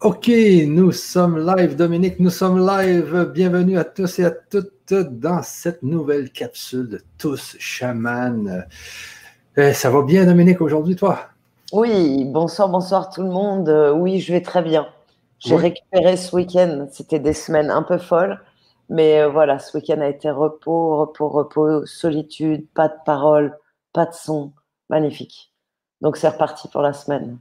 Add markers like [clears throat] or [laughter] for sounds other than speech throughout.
OK, nous sommes live, Dominique, nous sommes live. Bienvenue à tous et à toutes dans cette nouvelle capsule de Tous Chaman. Euh, ça va bien, Dominique, aujourd'hui, toi? Oui, bonsoir, bonsoir tout le monde. Euh, oui, je vais très bien. J'ai récupéré ce week-end. C'était des semaines un peu folles. Mais euh, voilà, ce week-end a été repos, repos, repos, solitude, pas de parole, pas de son. Magnifique. Donc c'est reparti pour la semaine.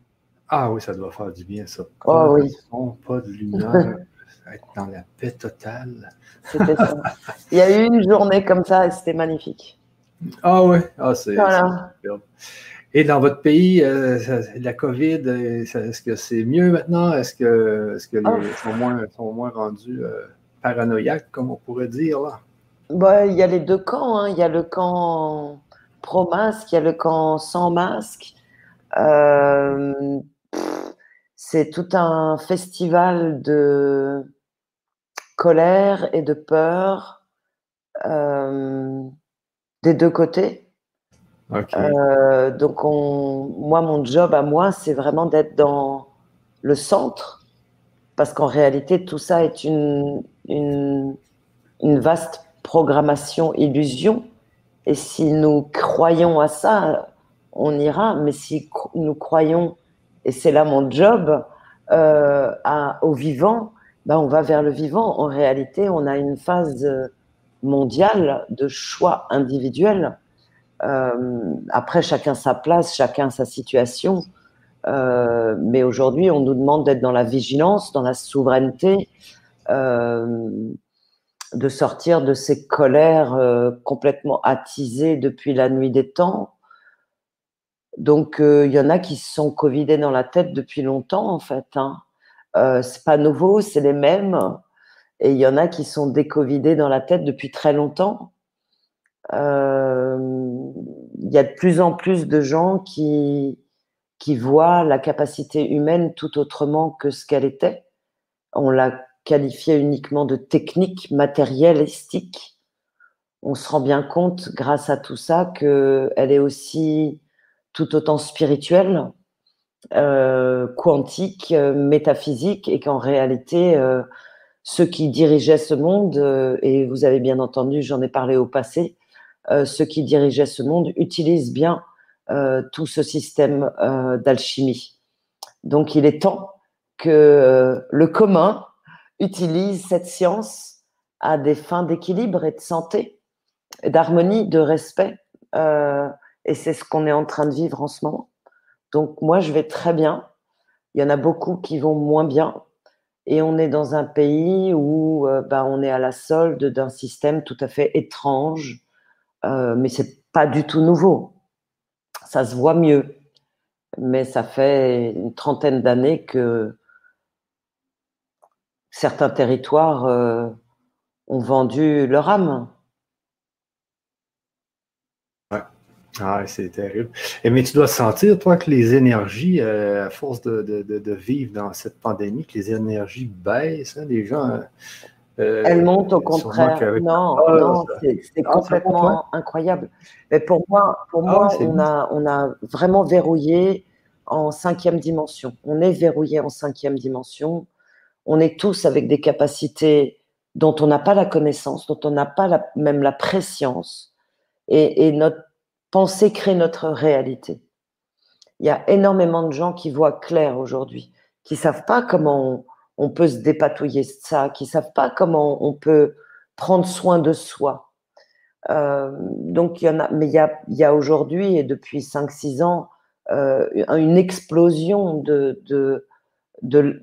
Ah oui, ça doit faire du bien, ça. Oh pas oui. de son, pas de lumière, [laughs] être dans la paix totale. C'était ça. Il y a eu une journée comme ça et c'était magnifique. Ah oui, ah, c'est Voilà. superbe. Et dans votre pays, euh, la COVID, euh, est-ce que c'est mieux maintenant? Est-ce que, est-ce que les Oh. sont moins, sont moins rendus euh, paranoïaques, comme on pourrait dire là? Bah, il y a les deux camps. hein. Il y a le camp pro-masque, il y a le camp sans masque. Euh, c'est tout un festival de colère et de peur euh, des deux côtés. Euh, donc, on, moi, mon job à moi, c'est vraiment d'être dans le centre, parce qu'en réalité, tout ça est une, une, une vaste programmation illusion. Et si nous croyons à ça, on ira. Mais si nous croyons, et c'est là mon job, euh, au vivant, ben on va vers le vivant. En réalité, on a une phase euh, mondiale de choix individuels. Euh, après, chacun sa place, chacun sa situation. Mais aujourd'hui, on nous demande d'être dans la vigilance, dans la souveraineté, de sortir de ces colères complètement attisées depuis la nuit des temps. Donc, euh, il y en a qui se sont covidés dans la tête depuis longtemps, en fait. Hein. Euh, c'est pas nouveau, c'est les mêmes. Et il y en a qui sont décovidés dans la tête depuis très longtemps. Euh, Il y a de plus en plus de gens qui, voient la capacité humaine tout autrement que ce qu'elle était. On l'a qualifiée uniquement de technique matérialistique. On se rend bien compte, grâce à tout ça, qu'elle est aussi tout autant spirituelle, euh, quantique, euh, métaphysique, et qu'en réalité, euh, ceux qui dirigeaient ce monde, et vous avez bien entendu, j'en ai parlé au passé, ceux qui dirigeaient ce monde utilisent bien tout ce système d'alchimie. Donc il est temps que le commun utilise cette science à des fins d'équilibre et de santé, d'harmonie, de respect. Et c'est ce qu'on est en train de vivre en ce moment. Donc moi, je vais très bien. Il y en a beaucoup qui vont moins bien. Et on est dans un pays où euh, bah, on est à la solde d'un système tout à fait étrange, euh, mais c'est pas du tout nouveau. Ça se voit mieux, mais ça fait une trentaine d'années que certains territoires euh, ont vendu leur âme. Ah, c'est terrible. Et, mais tu dois sentir, toi, que les énergies, euh, à force de, de- de- vivre dans cette pandémie, que les énergies baissent, hein, les gens. euh, euh, Elles montent au contraire. Non, Ah, non, c'est Ah, complètement incroyable. Mais pour moi, pour Ah, moi, on a, on a vraiment verrouillé en cinquième dimension. On est verrouillé en cinquième dimension. On est tous avec des capacités dont on n'a pas la connaissance, dont on n'a pas la- même la préscience. Et, et notre pensée crée notre réalité. Il y a énormément de gens qui voient clair aujourd'hui, qui savent pas comment on, peut se dépatouiller de ça, qui savent pas comment on peut prendre soin de soi. Euh, donc il y en a, mais il y a, aujourd'hui et depuis 5-6 ans euh, une explosion de, de, de-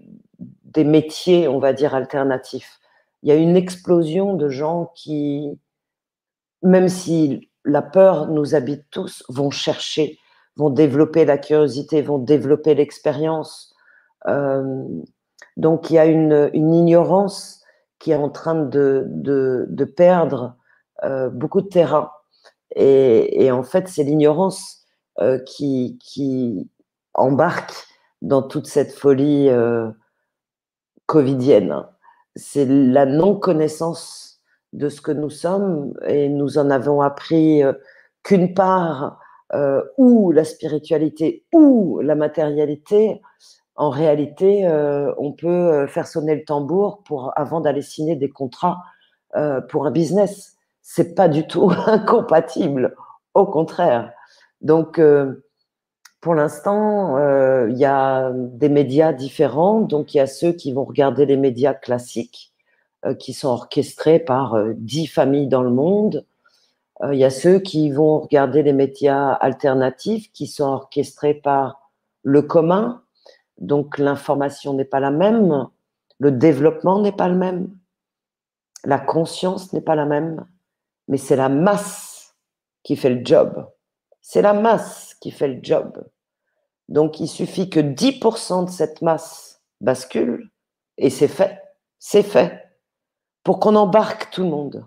des métiers, on va dire alternatifs. Il y a une explosion de gens qui, même si la peur nous habite tous, vont chercher, vont développer la curiosité, vont développer l'expérience. Euh, donc il y a une, ignorance qui est en train de, perdre euh, beaucoup de terrain. Et, en fait, c'est l'ignorance euh, qui, qui embarque dans toute cette folie covidienne. C'est la non-connaissance de ce que nous sommes et nous en avons appris euh, qu'une part euh, ou la spiritualité ou la matérialité en réalité, on peut faire sonner le tambour pour, avant d'aller signer des contrats pour un business. C'est pas du tout [laughs] incompatible, au contraire. Donc, pour l'instant, il y a des médias différents. Donc, il y a ceux qui vont regarder les médias classiques, qui sont orchestrés par dix familles dans le monde. Il y a ceux qui vont regarder les médias alternatifs, qui sont orchestrés par le commun. Donc, l'information n'est pas la même, le développement n'est pas le même, la conscience n'est pas la même, mais c'est la masse qui fait le job. C'est la masse qui fait le job. Donc, il suffit que 10% de cette masse bascule et c'est fait. C'est fait. Pour qu'on embarque tout le monde.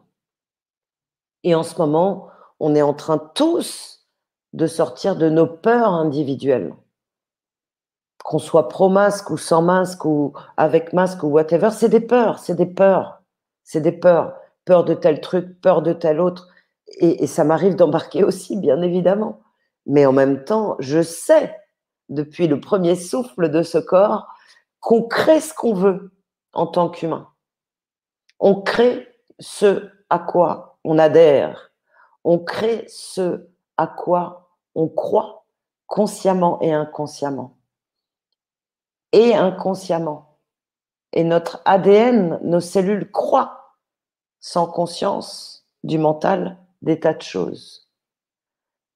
Et en ce moment, on est en train tous de sortir de nos peurs individuelles. Qu'on soit pro-masque ou sans masque ou avec masque ou whatever, c'est des peurs, c'est des peurs. C'est des peurs. Peur de tel truc, peur de tel autre. Et, et ça m'arrive d'embarquer aussi, bien évidemment. Mais en même temps, je sais depuis le premier souffle de ce corps, qu'on crée ce qu'on veut en tant qu'humain. On crée ce à quoi on adhère. On crée ce à quoi on croit consciemment et inconsciemment. Et inconsciemment. Et notre ADN, nos cellules croient sans conscience du mental des tas de choses.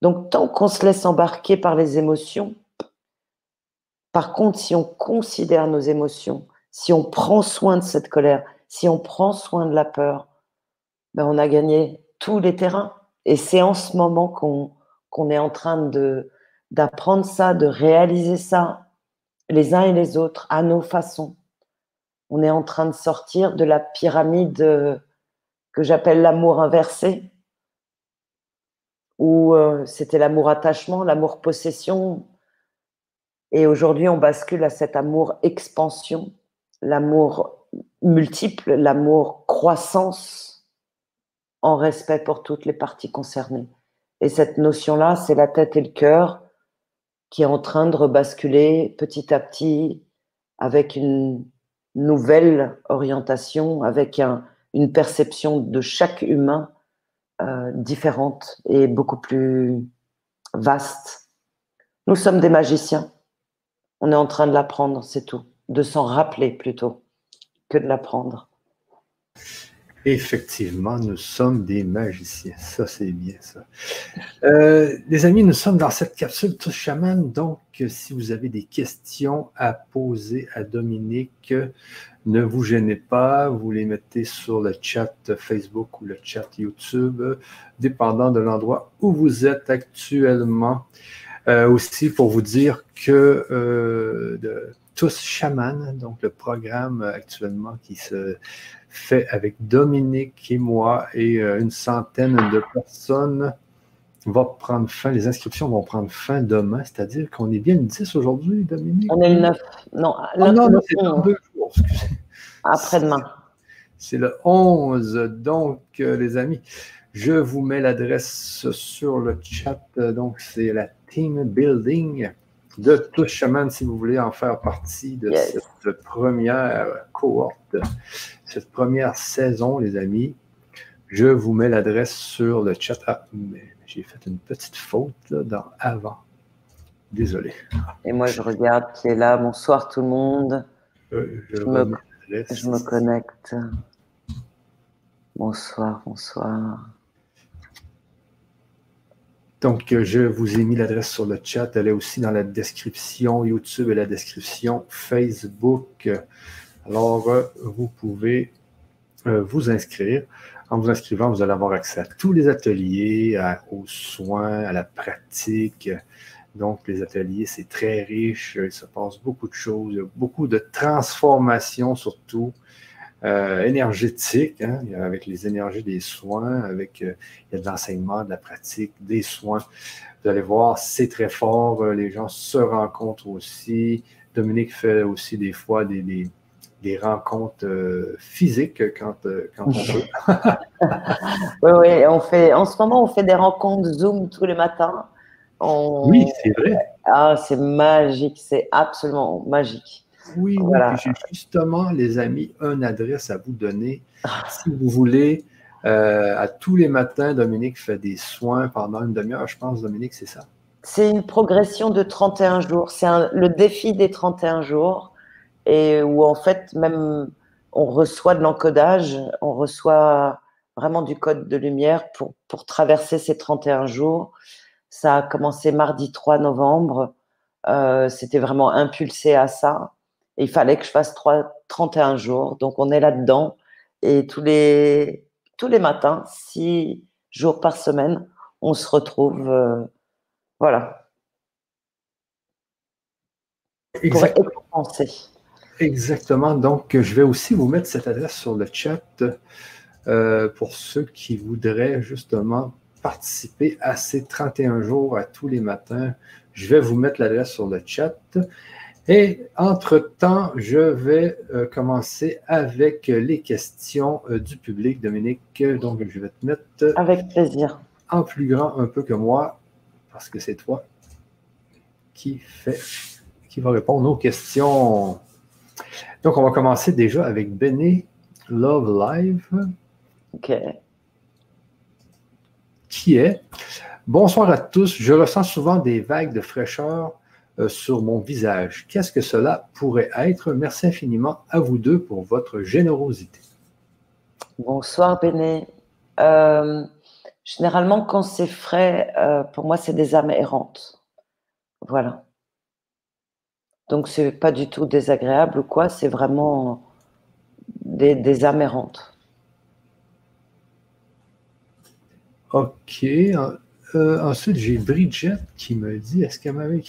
Donc tant qu'on se laisse embarquer par les émotions, par contre, si on considère nos émotions, si on prend soin de cette colère, si on prend soin de la peur, ben on a gagné tous les terrains. Et c'est en ce moment qu'on est en train d'apprendre ça, de réaliser ça, les uns et les autres, à nos façons. On est en train de sortir de la pyramide euh, que j'appelle l'amour inversé, où euh, c'était l'amour attachement, l'amour possession, et aujourd'hui, on bascule à cet amour expansion, l'amour multiple, l'amour croissance en respect pour toutes les parties concernées. Et cette notion-là, c'est la tête et le cœur qui est en train de rebasculer petit à petit avec une nouvelle orientation, avec une perception de chaque humain euh, différente et beaucoup plus vaste. Nous sommes des magiciens. On est en train de l'apprendre, c'est tout. De s'en rappeler plutôt que de l'apprendre. Effectivement, nous sommes des magiciens. Ça, c'est bien ça. Euh, les amis, nous sommes dans cette capsule tous chaman. Donc, si vous avez des questions à poser à Dominique, ne vous gênez pas. Vous les mettez sur le chat Facebook ou le chat YouTube, dépendant de l'endroit où vous êtes actuellement. Euh, aussi pour vous dire que euh, Tous Chaman, donc le programme actuellement qui se fait avec Dominique et moi et euh, une centaine de personnes va prendre fin, les inscriptions vont prendre fin demain, c'est-à-dire qu'on est bien le 10 aujourd'hui, Dominique? On est le 9. Non, ah, non, non c'est dans deux jours, Après-demain. C'est le 11, donc, les amis. Je vous mets l'adresse sur le chat. Donc, c'est la team building de Touche Chaman si vous voulez en faire partie de cette première cohorte, cette première saison, les amis. Je vous mets l'adresse sur le chat. Ah, mais j'ai fait une petite faute dans avant. Désolé. Et moi, je regarde qui est là. Bonsoir tout le monde. Euh, je, me, je me connecte. Bonsoir, bonsoir. Donc, euh, je vous ai mis l'adresse sur le chat. Elle est aussi dans la description YouTube et la description Facebook. Alors, euh, vous pouvez euh, vous inscrire. En vous inscrivant, vous allez avoir accès à tous les ateliers, aux soins, à la pratique. Donc, les ateliers, c'est très riche. Il se passe beaucoup de choses, beaucoup de transformations surtout. Euh, énergétique, hein, avec les énergies des soins, avec euh, il y a de l'enseignement, de la pratique, des soins. Vous allez voir, c'est très fort. Euh, les gens se rencontrent aussi. Dominique fait aussi des fois des, des, rencontres physiques quand, quand on peut. [laughs] oui, oui, on fait, en ce moment, on fait des rencontres Zoom tous les matins Oui, c'est vrai. Ah, c'est magique, c'est absolument magique. Oui, oui. J'ai justement, les amis, une adresse à vous donner. Si vous voulez, euh, à tous les matins, Dominique fait des soins pendant une demi-heure, je pense, Dominique, c'est ça? C'est une progression de 31 jours. C'est le défi des 31 jours. Et où, en fait, même on reçoit de l'encodage, on reçoit vraiment du code de lumière pour, pour traverser ces 31 jours. Ça a commencé mardi 3 novembre. Euh, c'était vraiment impulsé à ça. Il fallait que je fasse 3, 31 jours. Donc, on est là-dedans. Et tous les, tous les matins, six jours par semaine, on se retrouve. Euh, voilà. Exactement. Exactement. Donc, je vais aussi vous mettre cette adresse sur le chat euh, pour ceux qui voudraient justement participer à ces 31 jours à tous les matins. Je vais vous mettre l'adresse sur le chat. Et entre-temps, je vais euh, commencer avec les questions euh, du public, Dominique. Donc, je vais te mettre. Avec plaisir. En plus grand un peu que moi, parce que c'est toi qui fait, qui va répondre aux questions. Donc, on va commencer déjà avec Benny Love Live. OK. Qui est? Bonsoir à tous. Je ressens souvent des vagues de fraîcheur euh, sur mon visage. Qu'est-ce que cela pourrait être? Merci infiniment à vous deux pour votre générosité. Bonsoir, Béné. Euh, généralement, quand c'est frais, euh, pour moi, c'est des âmes errantes. Voilà. Donc, c'est pas du tout désagréable ou quoi, c'est vraiment des, des âmes errantes. Ok. ensuite, j'ai Bridget qui me dit, est-ce qu'elle m'avait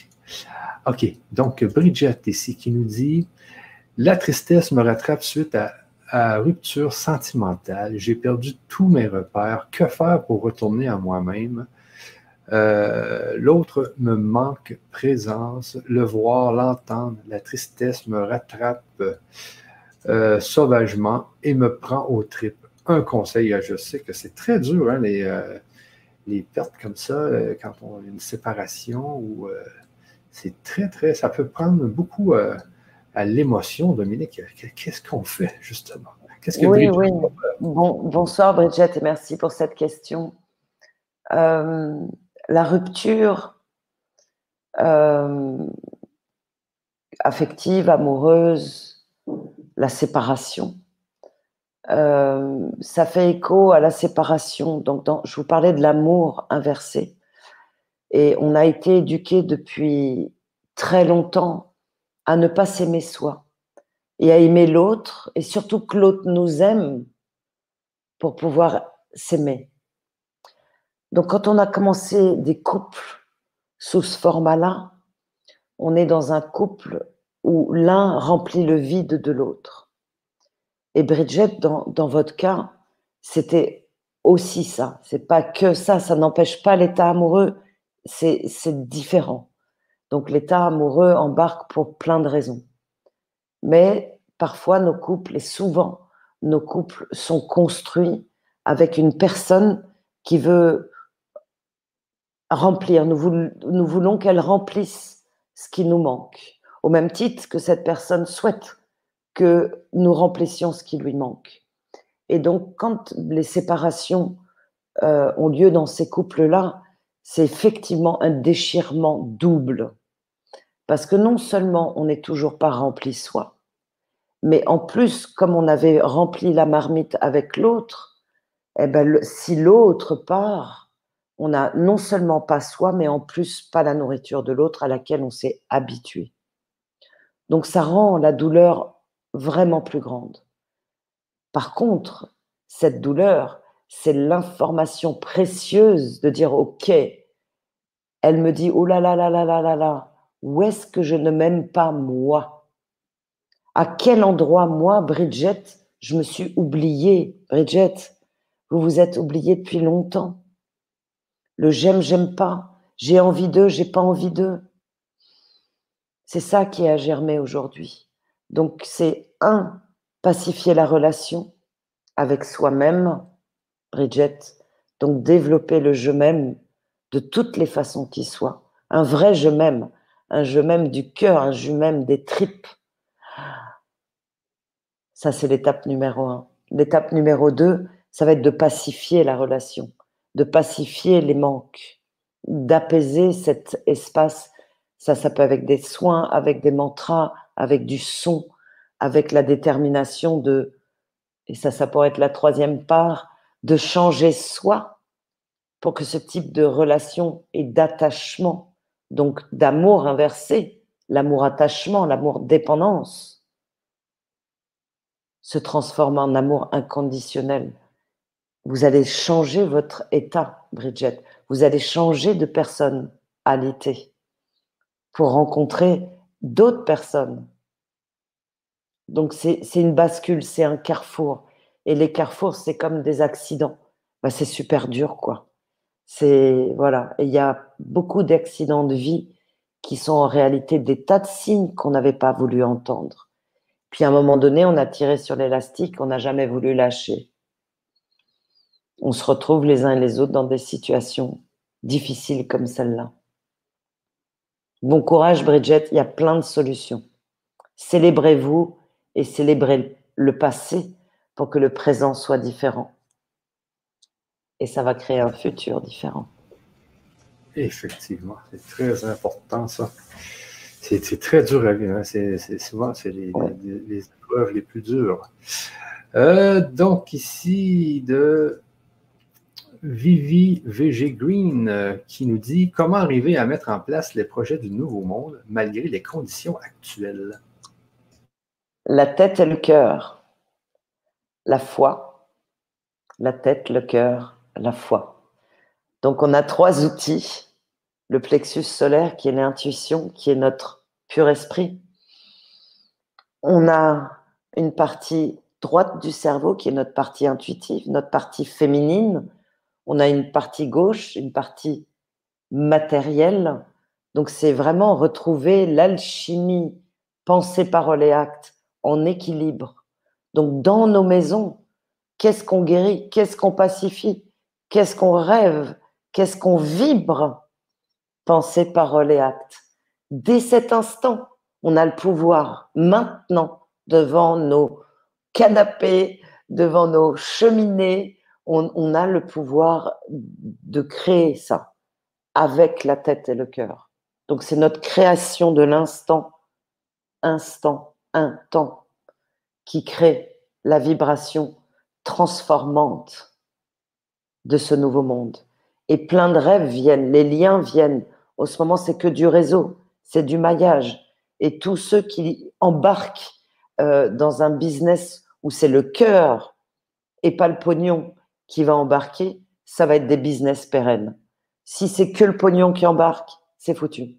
OK. Donc, Bridget ici qui nous dit La tristesse me rattrape suite à, rupture sentimentale. J'ai perdu tous mes repères. Que faire pour retourner à moi-même? Euh, l'autre me manque présence, le voir, l'entendre. La tristesse me rattrape euh, sauvagement et me prend au trip. Un conseil, je sais que c'est très dur, hein, les, euh, les pertes comme ça, quand on a une séparation ou c'est très, très, ça peut prendre beaucoup euh, à l'émotion, Dominique. Qu'est-ce qu'on fait, justement? Qu'est-ce que oui, oui. Bon, bonsoir, Bridget, et merci pour cette question. Euh, la rupture euh, affective, amoureuse, la séparation, ça fait écho à la séparation. Donc, je vous parlais de l'amour inversé. Et on a été éduqué depuis très longtemps à ne pas s'aimer soi et à aimer l'autre, et surtout que l'autre nous aime pour pouvoir s'aimer. Donc quand on a commencé des couples sous ce format-là, on est dans un couple où l'un remplit le vide de l'autre. Et Bridget, dans, dans votre cas, c'était aussi ça. C'est pas que ça, ça n'empêche pas l'état amoureux c'est différent. Donc l'état amoureux embarque pour plein de raisons. Mais parfois nos couples, et souvent nos couples sont construits avec une personne qui veut remplir. Nous, voulons, qu'elle remplisse ce qui nous manque, au même titre que cette personne souhaite que nous remplissions ce qui lui manque. Et donc quand les séparations euh, ont lieu dans ces couples-là, c'est effectivement un déchirement double. Parce que non seulement on n'est toujours pas rempli soi, mais en plus, comme on avait rempli la marmite avec l'autre, eh ben, si l'autre part, on n'a non seulement pas soi, mais en plus pas la nourriture de l'autre à laquelle on s'est habitué. Donc ça rend la douleur vraiment plus grande. Par contre, cette douleur, c'est l'information précieuse de dire OK, elle me dit oh là là là là là là là, où est-ce que je ne m'aime pas moi? À quel endroit moi, Bridget, je me suis oubliée? Bridget, vous vous êtes oubliée depuis longtemps. Le j'aime, j'aime pas, j'ai envie d'eux, j'ai pas envie d'eux. C'est ça qui a germé aujourd'hui. Donc c'est un, pacifier la relation avec soi-même, Bridget, donc développer le je m'aime de toutes les façons qui soient. un vrai je m'aime, un je m'aime du cœur, un je m'aime des tripes. Ça, c'est l'étape numéro un. L'étape numéro deux, ça va être de pacifier la relation, de pacifier les manques, d'apaiser cet espace. Ça, ça peut avec des soins, avec des mantras, avec du son, avec la détermination de, et ça, ça pourrait être la troisième part, de changer soi pour que ce type de relation et d'attachement, donc d'amour inversé, l'amour-attachement, l'amour-dépendance, se transforme en amour inconditionnel. Vous allez changer votre état, Bridget. Vous allez changer de personne à l'été pour rencontrer d'autres personnes. Donc c'est une bascule, c'est un carrefour. Et les carrefours, c'est comme des accidents. Bah, c'est super dur, quoi. C'est voilà. Et il y a beaucoup d'accidents de vie qui sont en réalité des tas de signes qu'on n'avait pas voulu entendre. Puis à un moment donné, on a tiré sur l'élastique, on n'a jamais voulu lâcher. On se retrouve les uns et les autres dans des situations difficiles comme celle-là. Bon courage, Bridget, il y a plein de solutions. Célébrez-vous et célébrez le passé pour que le présent soit différent. Et ça va créer un futur différent. Effectivement, c'est très important ça. C'est très dur à vivre. Hein. C'est souvent c'est les, épreuves les plus dures. Euh, donc ici de Vivi VG Green euh, qui nous dit comment arriver à mettre en place les projets du nouveau monde malgré les conditions actuelles. La tête et le cœur, la foi, la tête, le cœur, la foi. Donc on a trois outils le plexus solaire qui est l'intuition, qui est notre pur esprit. On a une partie droite du cerveau qui est notre partie intuitive, notre partie féminine. On a une partie gauche, une partie matérielle. Donc c'est vraiment retrouver l'alchimie, pensée, parole et acte en équilibre. Donc dans nos maisons, qu'est-ce qu'on guérit, qu'est-ce qu'on pacifie, qu'est-ce qu'on rêve, qu'est-ce qu'on vibre pensée, parole et acte. Dès cet instant, on a le pouvoir maintenant devant nos canapés, devant nos cheminées, on, a le pouvoir de créer ça avec la tête et le cœur. Donc c'est notre création de l'instant, instant, un temps, qui crée la vibration transformante de ce nouveau monde. Et plein de rêves viennent, les liens viennent, en ce moment, c'est que du réseau, c'est du maillage. Et tous ceux qui embarquent euh, dans un business où c'est le cœur et pas le pognon qui va embarquer, ça va être des business pérennes. Si c'est que le pognon qui embarque, c'est foutu.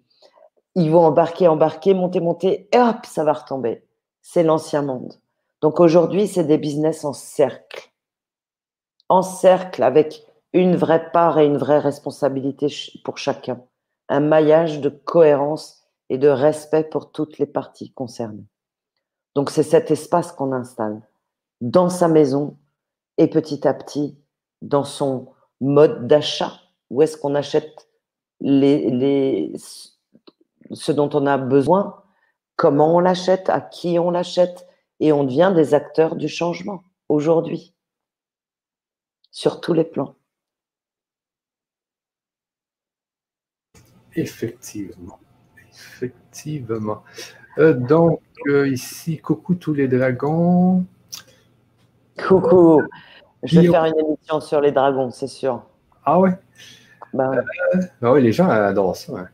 Ils vont embarquer, embarquer, monter, monter, et hop, ça va retomber. C'est l'ancien monde. Donc aujourd'hui, c'est des business en cercle. En cercle avec une vraie part et une vraie responsabilité pour chacun un maillage de cohérence et de respect pour toutes les parties concernées. Donc c'est cet espace qu'on installe dans sa maison et petit à petit dans son mode d'achat. Où est-ce qu'on achète les, les, ce dont on a besoin, comment on l'achète, à qui on l'achète, et on devient des acteurs du changement aujourd'hui, sur tous les plans. Effectivement. Effectivement. Euh, donc, euh, ici, coucou tous les dragons. Coucou. Je vais faire une émission sur les dragons, c'est sûr. Ah ouais? Ben, euh, ben oui, les gens adorent ça. Hein.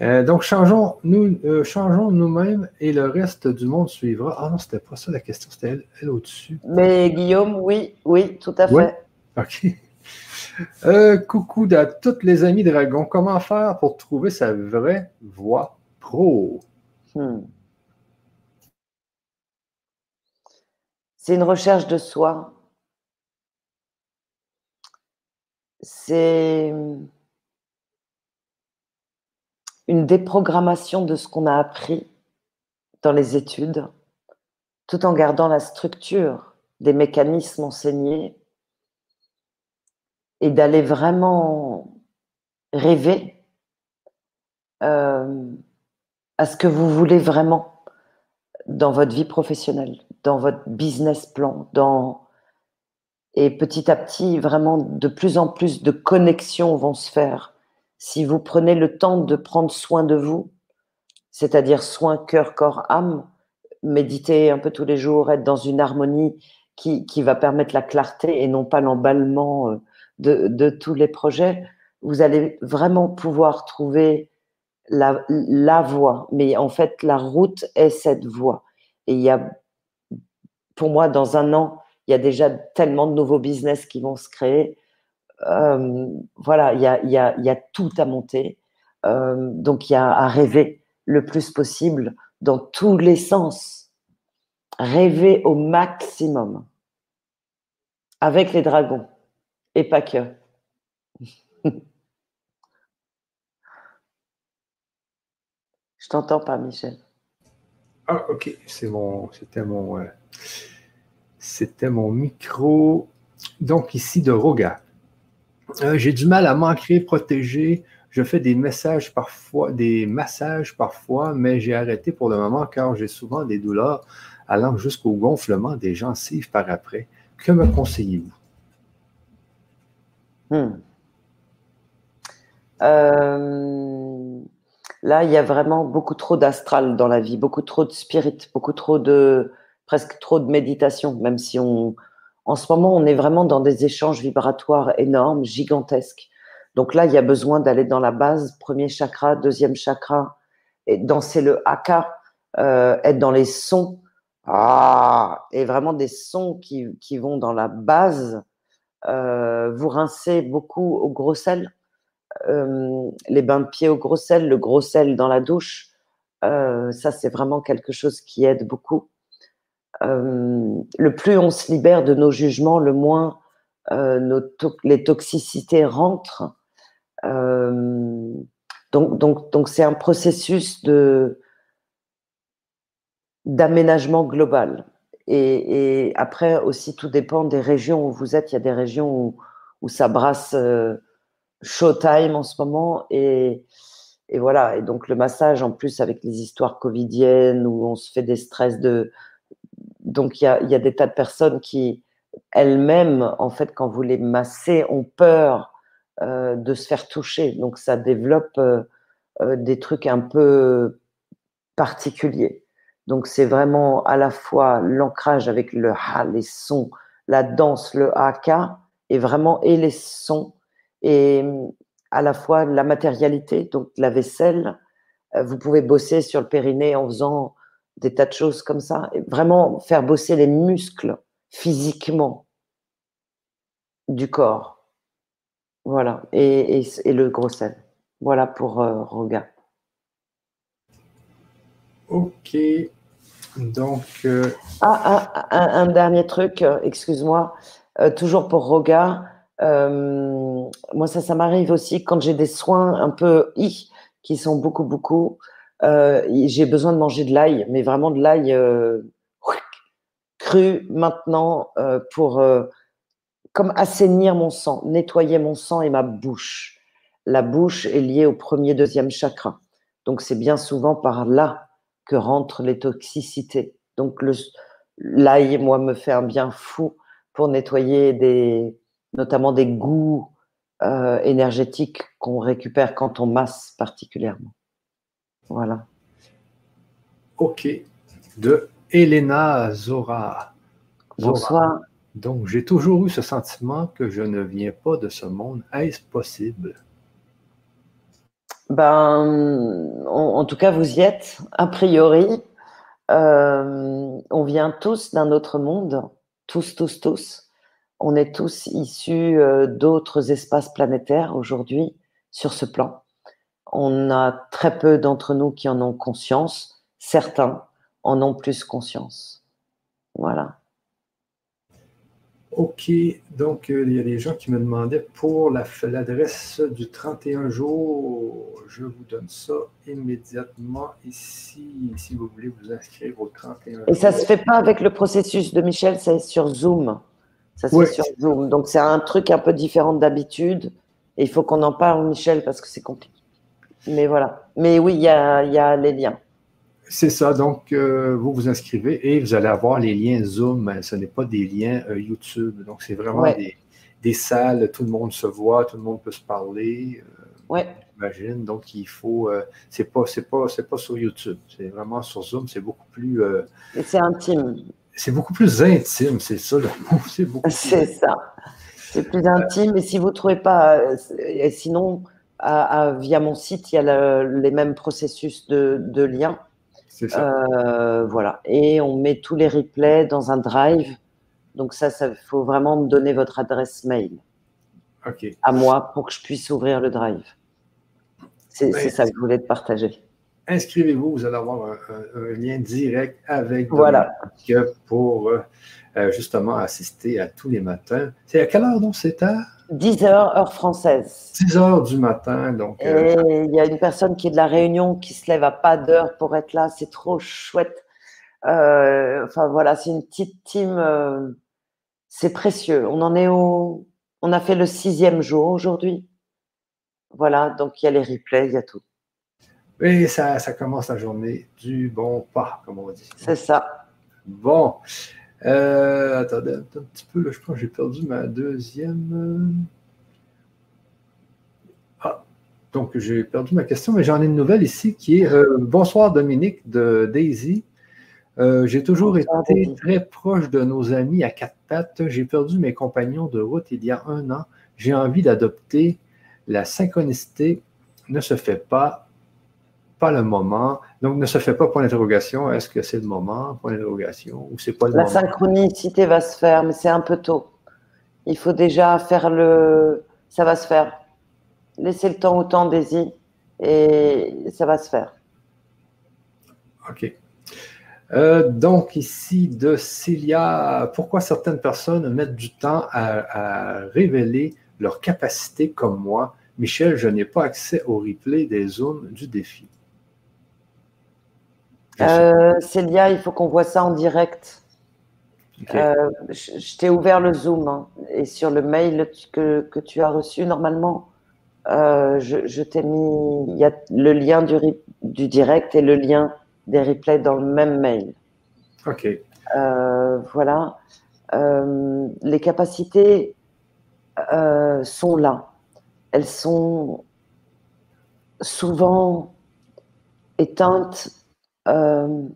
Donc, changeons nous, changeons nous-mêmes et le reste du monde suivra. Ah non, c'était pas ça la question, c'était elle, au-dessus. Mais Guillaume, oui, oui, tout à fait. OK. Euh, coucou à toutes les amis dragons. Comment faire pour trouver sa vraie voix pro? Hmm. C'est une recherche de soi. C'est une déprogrammation de ce qu'on a appris dans les études, tout en gardant la structure des mécanismes enseignés et d'aller vraiment rêver euh, à ce que vous voulez vraiment dans votre vie professionnelle, dans votre business plan, dans et petit à petit, vraiment, de plus en plus de connexions vont se faire. Si vous prenez le temps de prendre soin de vous, c'est-à-dire soin cœur, corps, âme, méditer un peu tous les jours, être dans une harmonie qui, qui va permettre la clarté et non pas l'emballement euh, de, de, tous les projets, vous allez vraiment pouvoir trouver la, la voie. Mais en fait, la route est cette voie. Et il y a, pour moi, dans un an, il y a déjà tellement de nouveaux business qui vont se créer. Euh, voilà, il y, a, tout à monter. Euh, donc, il y a à rêver le plus possible dans tous les sens. Rêver au maximum avec les dragons et pas que. [laughs] Je t'entends pas, Michel. Ah, ok, c'est mon, c'était mon, c'était mon micro. Donc, ici de Roga. Euh, j'ai du mal à m'ancrer, protéger. Je fais des messages parfois, des massages parfois, mais j'ai arrêté pour le moment car j'ai souvent des douleurs allant jusqu'au gonflement des gencives par après. Que me conseillez-vous? Hmm. Euh, là, il y a vraiment beaucoup trop d'astral dans la vie, beaucoup trop de spirit, beaucoup trop de, presque trop de méditation, même si on, en ce moment, on est vraiment dans des échanges vibratoires énormes, gigantesques. Donc là, il y a besoin d'aller dans la base, premier chakra, deuxième chakra, et danser le haka, euh, être dans les sons, ah, et vraiment des sons qui, qui vont dans la base. Euh, vous rincez beaucoup au gros sel, euh, les bains de pied au gros sel, le gros sel dans la douche. Euh, ça, c'est vraiment quelque chose qui aide beaucoup. Euh, le plus on se libère de nos jugements, le moins euh, les toxicités rentrent. Euh, donc, c'est un processus d'aménagement global. Et, après aussi, tout dépend des régions où vous êtes. Il y a des régions où, ça brasse showtime en ce moment. Et, voilà. Et donc, le massage, en plus, avec les histoires covidiennes où on se fait des stress de, donc, il y a, des tas de personnes qui, elles-mêmes, en fait, quand vous les massez, ont peur euh, de se faire toucher. Donc, ça développe euh, euh, des trucs un peu particuliers. Donc, c'est vraiment à la fois l'ancrage avec le ha, les sons, la danse, le haka, et vraiment, et les sons, et à la fois la matérialité, donc la vaisselle. Vous pouvez bosser sur le périnée en faisant des tas de choses comme ça. Et vraiment faire bosser les muscles physiquement du corps. Voilà. Et, et, le gros sel. Voilà pour euh, Roga. Ok. Donc. Euh, ah, ah un, dernier truc, euh, excuse-moi. toujours pour Roga. moi, ça, ça m'arrive aussi quand j'ai des soins un peu i qui sont beaucoup, beaucoup. Euh, j'ai besoin de manger de l'ail, mais vraiment de l'ail euh, cru maintenant euh, pour comme assainir mon sang, nettoyer mon sang et ma bouche. La bouche est liée au premier, deuxième chakra. Donc c'est bien souvent par là que rentrent les toxicités. Donc l'ail, moi, me fait un bien fou pour nettoyer notamment des goûts énergétiques qu'on récupère quand on masse particulièrement. Voilà. Ok. De Elena Zora. Bonsoir. Donc, j'ai toujours eu ce sentiment que je ne viens pas de ce monde. Est-ce possible? Ben, en, tout cas, vous y êtes, a priori. Euh, on vient tous d'un autre monde, tous, tous, tous. On est tous issus euh, d'autres espaces planétaires aujourd'hui sur ce plan. On a très peu d'entre nous qui en ont conscience. Certains en ont plus conscience. Voilà. OK. Donc, euh, il y a des gens qui me demandaient pour l'adresse du 31 jours. Je vous donne ça immédiatement ici, si vous voulez vous inscrire au 31 jours. Et ça ne se fait pas avec le processus de Michel, c'est sur Zoom. Ça se fait sur Zoom. Donc, c'est un truc un peu différent d'habitude. Et il faut qu'on en parle, Michel, parce que c'est compliqué. Mais voilà. Mais oui, il y a, y a les liens. C'est ça. Donc, euh, vous vous inscrivez et vous allez avoir les liens Zoom. Ce n'est pas des liens euh, YouTube. Donc, c'est vraiment des, salles. Tout le monde se voit, tout le monde peut se parler. Euh, ouais. J'imagine. Donc, il faut. c'est pas, c'est pas, c'est pas sur YouTube. C'est vraiment sur Zoom. C'est beaucoup plus. c'est intime. C'est beaucoup plus intime. C'est ça le mot. [laughs] C'est beaucoup. C'est ça. C'est plus intime. Et si vous ne trouvez pas, sinon, via mon site, il y a les mêmes processus de, de lien. Euh, voilà. Et on met tous les replays dans un drive. Donc ça, il faut vraiment me donner votre adresse mail à moi pour que je puisse ouvrir le drive. C'est ça que je voulais te partager. Inscrivez-vous, vous allez avoir un, lien direct avec voilà. pour euh, euh, justement assister à tous les matins. C'est à quelle heure donc c'est à 10 heures, heure française. 10 heures du matin, donc. Euh, Et il y a une personne qui est de la Réunion qui se lève à pas d'heure pour être là. C'est trop chouette. Euh, enfin voilà, c'est une petite team. Euh, c'est précieux. On en est au. On a fait le sixième jour aujourd'hui. Voilà, donc il y a les replays, il y a tout. Et ça, ça commence la journée du bon pas, comme on dit. C'est ça. Bon. Euh, attendez un petit peu, je pense que j'ai perdu ma deuxième. Ah, donc j'ai perdu ma question, mais j'en ai une nouvelle ici qui est euh, Bonsoir Dominique de Daisy. Euh, j'ai toujours été très proche de nos amis à quatre pattes. J'ai perdu mes compagnons de route il y a un an. J'ai envie d'adopter. La synchronicité ne se fait pas pas le moment. Donc, ne se fait pas point d'interrogation. Est-ce que c'est le moment, point d'interrogation, ou c'est pas le La moment? Synchronicité va se faire, mais c'est un peu tôt. Il faut déjà faire le. Ça va se faire. Laissez le temps au temps, Daisy, et ça va se faire. OK. Euh, donc, ici, de Célia, pourquoi certaines personnes mettent du temps à, à révéler leur capacité comme moi? Michel, je n'ai pas accès au replay des zooms du défi. Euh, Célia, il faut qu'on voit ça en direct. Euh, je, t'ai ouvert le Zoom hein, et sur le mail que, que tu as reçu, normalement, euh, je, t'ai mis il y a le lien du, du direct et le lien des replays dans le même mail. Ok. voilà. les capacités sont là. Elles sont souvent éteintes euh,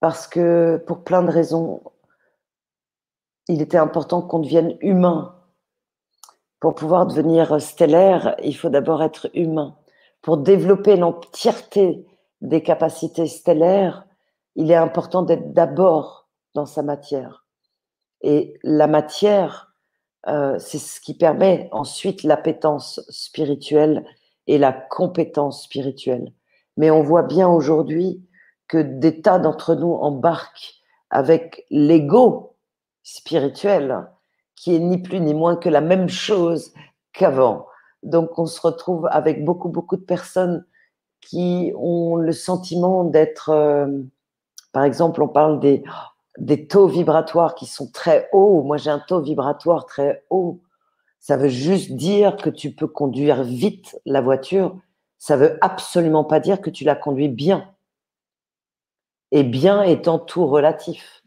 parce que pour plein de raisons, il était important qu'on devienne humain. Pour pouvoir devenir stellaire, il faut d'abord être humain. Pour développer l'entièreté des capacités stellaires, il est important d'être d'abord dans sa matière. Et la matière, euh, c'est ce qui permet ensuite l'appétence spirituelle et la compétence spirituelle. Mais on voit bien aujourd'hui que des tas d'entre nous embarquent avec l'ego spirituel, qui est ni plus ni moins que la même chose qu'avant. Donc on se retrouve avec beaucoup, beaucoup de personnes qui ont le sentiment d'être, euh, par exemple, on parle des, des taux vibratoires qui sont très hauts. Moi, j'ai un taux vibratoire très haut. Ça veut juste dire que tu peux conduire vite la voiture ça veut absolument pas dire que tu la conduis bien. Et bien étant tout relatif.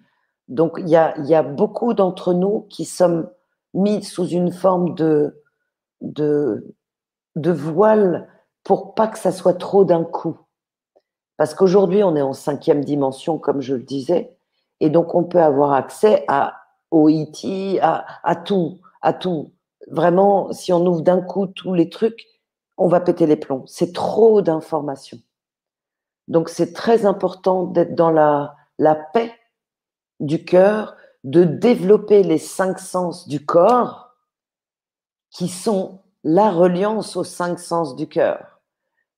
Donc, il y a, beaucoup d'entre nous qui sommes mis sous une forme de, de, voile pour pas que ça soit trop d'un coup. Parce qu'aujourd'hui, on est en cinquième dimension, comme je le disais, et donc on peut avoir accès à, au IT, à, à tout, à tout. Vraiment, si on ouvre d'un coup tous les trucs, on va péter les plombs. C'est trop d'informations. Donc c'est très important d'être dans la, la paix du cœur, de développer les cinq sens du corps qui sont la reliance aux cinq sens du cœur.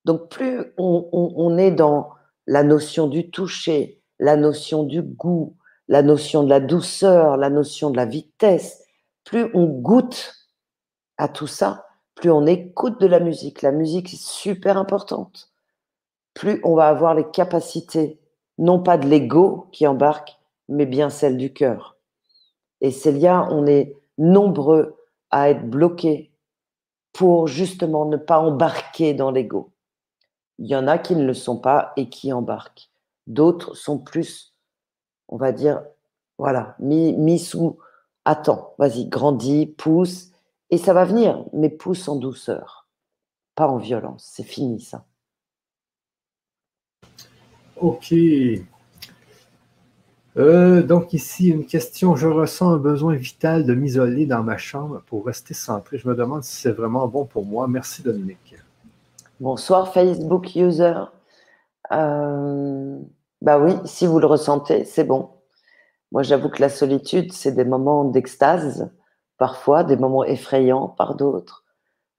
Donc plus on, on est dans la notion du toucher, la notion du goût, la notion de la douceur, la notion de la vitesse, plus on goûte à tout ça, plus on écoute de la musique, la musique est super importante, plus on va avoir les capacités, non pas de l'ego qui embarque, mais bien celle du cœur. Et Célia, on est nombreux à être bloqués pour justement ne pas embarquer dans l'ego. Il y en a qui ne le sont pas et qui embarquent. D'autres sont plus, on va dire, voilà, mis, mis sous attends, vas-y, grandis, pousse, et ça va venir, mais pousse en douceur, pas en violence. C'est fini ça. Ok. Euh, donc ici, une question. Je ressens un besoin vital de m'isoler dans ma chambre pour rester centré. Je me demande si c'est vraiment bon pour moi. Merci Dominique. Bonsoir Facebook user. Euh, bah oui, si vous le ressentez, c'est bon. Moi, j'avoue que la solitude, c'est des moments d'extase, parfois, des moments effrayants par d'autres.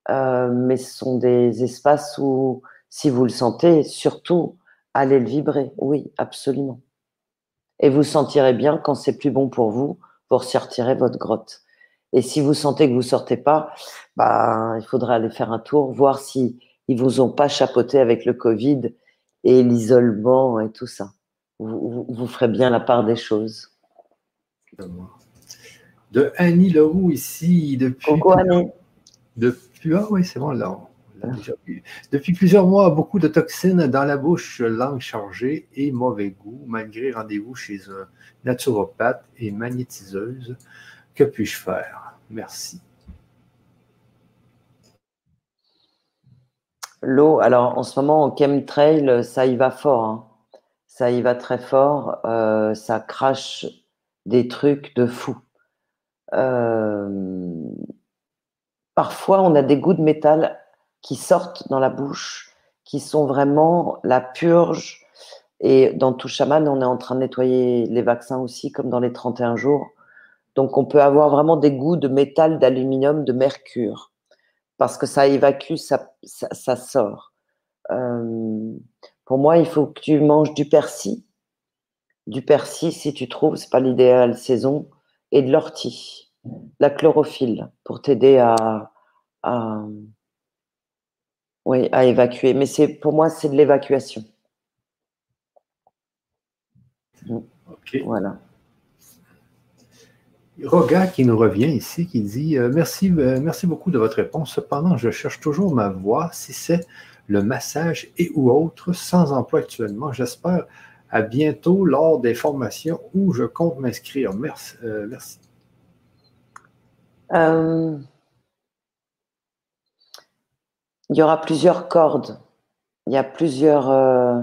Euh, mais ce sont des espaces où, si vous le sentez, surtout, allez le vibrer. Oui, absolument. Et vous sentirez bien quand c'est plus bon pour vous, vous ressortirez votre grotte. Et si vous sentez que vous sortez pas, bah, il faudra aller faire un tour, voir si ils vous ont pas chapeauté avec le Covid et l'isolement et tout ça. Vous, vous ferez bien la part des choses de Annie Leroux ici depuis. Annie. Depuis, ah oui, c'est bon, là. Depuis plusieurs mois, beaucoup de toxines dans la bouche, langue chargée et mauvais goût, malgré rendez-vous chez un naturopathe et magnétiseuse. Que puis-je faire? Merci. L'eau, alors en ce moment, en chemtrail, ça y va fort. Hein. Ça y va très fort. Euh, ça crache des trucs de fou. Euh, parfois, on a des goûts de métal qui sortent dans la bouche, qui sont vraiment la purge. Et dans tout chaman, on est en train de nettoyer les vaccins aussi, comme dans les 31 jours. Donc, on peut avoir vraiment des goûts de métal, d'aluminium, de mercure, parce que ça évacue, ça, sort. Euh, pour moi, il faut que tu manges du persil, du persil si tu trouves, c'est pas l'idéal saison, et de l'ortie, la chlorophylle pour t'aider à, à, oui, à évacuer. Mais c'est pour moi, c'est de l'évacuation. Ok. Voilà. Roga qui nous revient ici, qui dit euh, merci, euh, merci beaucoup de votre réponse. Cependant, je cherche toujours ma voie, si c'est le massage et ou autre, sans emploi actuellement. J'espère à bientôt lors des formations où je compte m'inscrire. Merci. Euh, merci. Euh, il y aura plusieurs cordes. Il y a plusieurs. Euh,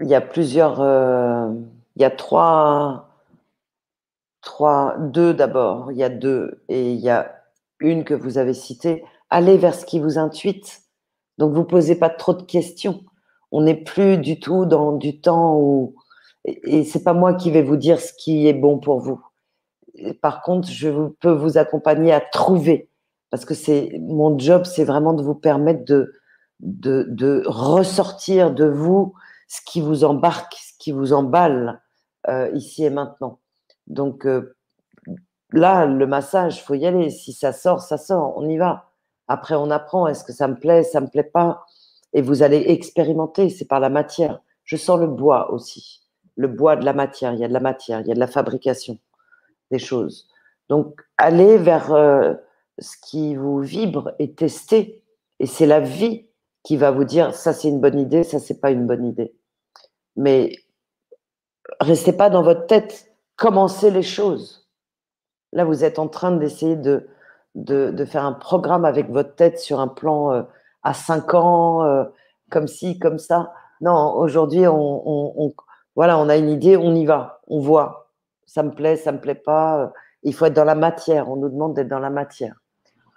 il y a plusieurs. il y a trois. Trois. Deux d'abord. Il y a deux. Et il y a une que vous avez citée. Allez vers ce qui vous intuite. Donc, vous posez pas trop de questions on n'est plus du tout dans du temps où et c'est pas moi qui vais vous dire ce qui est bon pour vous. Par contre, je peux vous accompagner à trouver parce que c'est mon job, c'est vraiment de vous permettre de, de, ressortir de vous ce qui vous embarque, ce qui vous emballe euh, ici et maintenant. Donc euh, là, le massage, faut y aller. Si ça sort, ça sort. On y va. Après, on apprend. Est-ce que ça me plaît, ça me plaît pas? Et vous allez expérimenter, c'est par la matière. Je sens le bois aussi, le bois de la matière, il y a de la matière, il y a de la fabrication des choses. Donc, allez vers euh, ce qui vous vibre et testez. Et c'est la vie qui va vous dire ça c'est une bonne idée, ça c'est pas une bonne idée. Mais restez pas dans votre tête, commencez les choses. Là, vous êtes en train d'essayer de, de, faire un programme avec votre tête sur un plan euh, à 5 ans, euh, comme ci, comme ça. Non, aujourd'hui, on, voilà, on a une idée, on y va, on voit. Ça me plaît, ça me plaît pas. Il faut être dans la matière. On nous demande d'être dans la matière.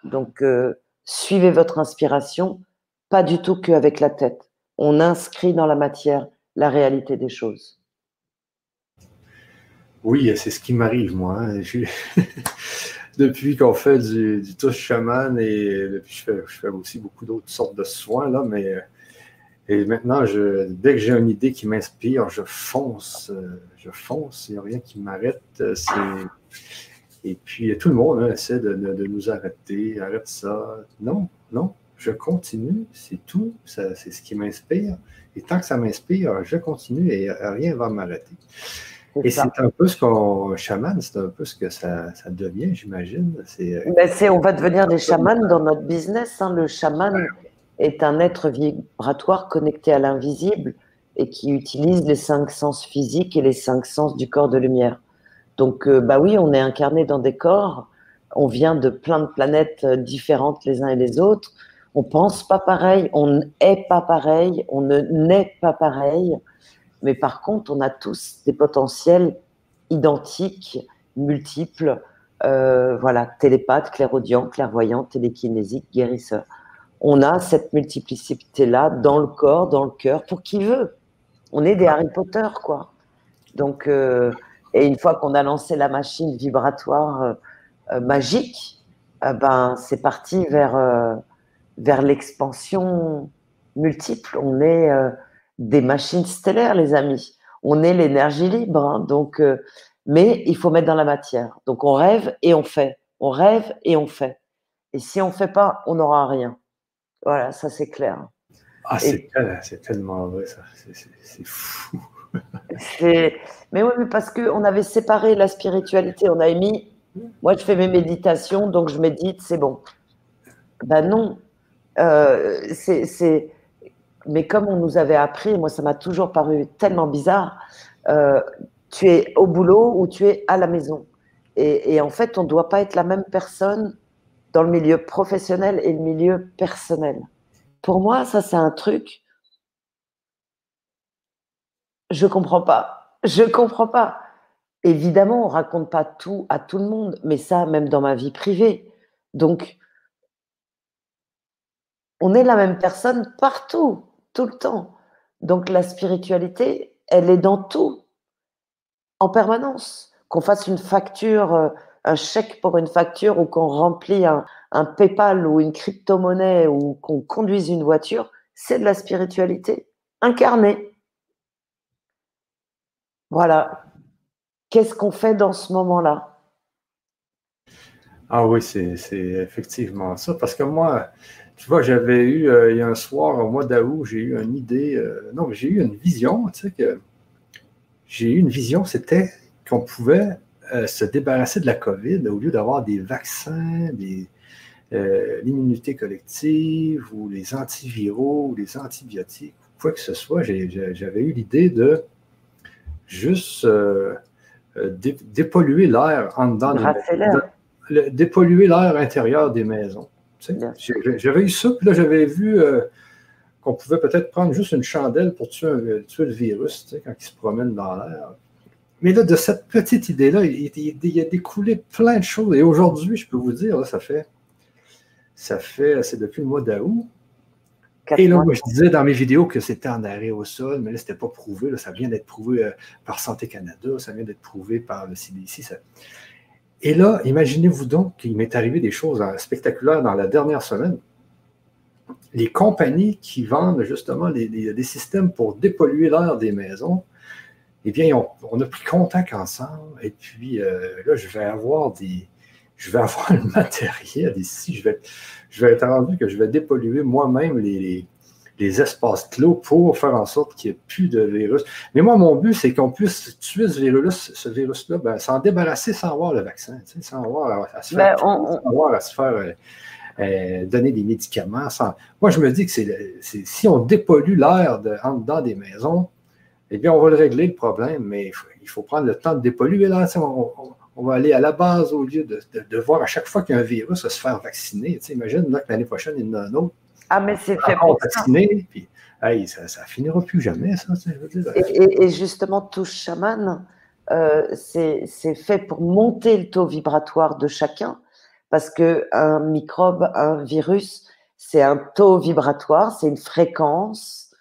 Donc, euh, suivez votre inspiration, pas du tout qu'avec la tête. On inscrit dans la matière la réalité des choses. Oui, c'est ce qui m'arrive, moi. Hein. Depuis qu'on fait du, du touche chaman et depuis je fais, je fais aussi beaucoup d'autres sortes de soins, là, mais et maintenant, je, dès que j'ai une idée qui m'inspire, je fonce, je fonce, il n'y a rien qui m'arrête. Et puis tout le monde hein, essaie de, de, nous arrêter, arrête ça. Non, non, je continue, c'est tout, c'est ce qui m'inspire. Et tant que ça m'inspire, je continue et rien ne va m'arrêter. Et c'est un peu ce qu'on. Chaman, c'est un peu ce que ça, ça devient, j'imagine. C'est, euh, ben on va devenir des chamans dans notre business. Hein. Le chaman, est un être vibratoire connecté à l'invisible et qui utilise les cinq sens physiques et les cinq sens du corps de lumière. Donc, euh, bah oui, on est incarné dans des corps, on vient de plein de planètes euh, différentes les uns et les autres, on pense pas pareil, on n'est pas pareil, on ne naît pas pareil, mais par contre, on a tous des potentiels identiques, multiples, euh, voilà, télépathe, clairaudient, clairvoyant, télékinésique, guérisseur. On a cette multiplicité-là dans le corps, dans le cœur, pour qui veut. On est des Harry Potter, quoi. Donc, euh, et une fois qu'on a lancé la machine vibratoire euh, magique, ben, c'est parti vers, vers l'expansion multiple. On est des machines stellaires, les amis. On est l'énergie libre. Hein. donc, mais il faut mettre dans la matière. Donc on rêve et on fait. On rêve et on fait. Et si on ne fait pas, on n'aura rien. Voilà, ça c'est clair. Ah, c'est tellement vrai, ça. C'est fou. mais oui, mais parce qu'on avait séparé la spiritualité. On a mis, moi je fais mes méditations, donc je médite, c'est bon. Ben non. Euh, c'est, Mais comme on nous avait appris, moi ça m'a toujours paru tellement bizarre. Euh, tu es au boulot ou tu es à la maison. Et, en fait, on ne doit pas être la même personne dans le milieu professionnel et le milieu personnel. Pour moi, ça, c'est un truc. Je comprends pas. Je comprends pas. Évidemment, on raconte pas tout à tout le monde, mais ça, même dans ma vie privée. Donc, on est la même personne partout, tout le temps. Donc, la spiritualité, elle est dans tout en permanence. Qu'on fasse une facture, euh, un chèque pour une facture ou qu'on remplit un, PayPal ou une crypto-monnaie ou qu'on conduise une voiture, c'est de la spiritualité incarnée. Voilà. Qu'est-ce qu'on fait dans ce moment-là? Ah oui, c'est effectivement ça. Parce que moi, tu vois, j'avais eu, euh, il y a un soir, au mois d'août, j'ai eu une idée, euh, non, j'ai eu une vision, tu sais, que j'ai eu une vision, c'était qu'on pouvait euh, se débarrasser de la COVID au lieu d'avoir des vaccins, euh, l'immunité collective ou les antiviraux ou les antibiotiques, quoi que ce soit. J'avais eu l'idée de juste dépolluer l'air en dedans des dépolluer l'air intérieur des maisons. J'avais eu ça, puis là, j'avais vu qu'on pouvait peut-être prendre juste une chandelle pour tuer, le virus quand il se promène dans l'air. Mais là, de cette petite idée-là, il, il, a découlé plein de choses. Et aujourd'hui, je peux vous dire, ça fait, ça fait, c'est depuis le mois d'août. Et là, moi, je disais dans mes vidéos que c'était en arrêt au sol, mais là, ce n'était pas prouvé. ça vient d'être prouvé euh, par Santé Canada, ça vient d'être prouvé par le CDC. Ça... Et là, imaginez-vous donc qu'il m'est arrivé des choses spectaculaires dans la dernière semaine les compagnies qui vendent justement des systèmes pour dépolluer l'air des maisons, eh bien, on, a pris contact ensemble et puis euh, là, je vais avoir des. Je vais [laughs] avoir le matériel ici. Je vais, être rendu que je vais dépolluer moi-même les, espaces clos pour faire en sorte qu'il n'y ait plus de virus. Mais moi, mon but, c'est qu'on puisse tuer ce virus, ce virus-là, ben, s'en débarrasser sans avoir le vaccin, sans avoir à se faire, ben, sans avoir à se faire euh, euh, donner des médicaments. Moi, je me dis que c'est si on dépollue l'air de, en dedans des maisons, eh bien, on va le régler le problème, mais il faut, prendre le temps de dépolluer. Là, on, va aller à la base au lieu de, voir à chaque fois qu'il y a un virus se faire vacciner. imagine que l'année prochaine, il y en a un autre. Ah, mais c'est fait pour vacciner, puis ça, ne finira plus jamais, ça. Et, justement, tout chaman, euh, c'est fait pour monter le taux vibratoire de chacun parce que un microbe, un virus, c'est un taux vibratoire, c'est une fréquence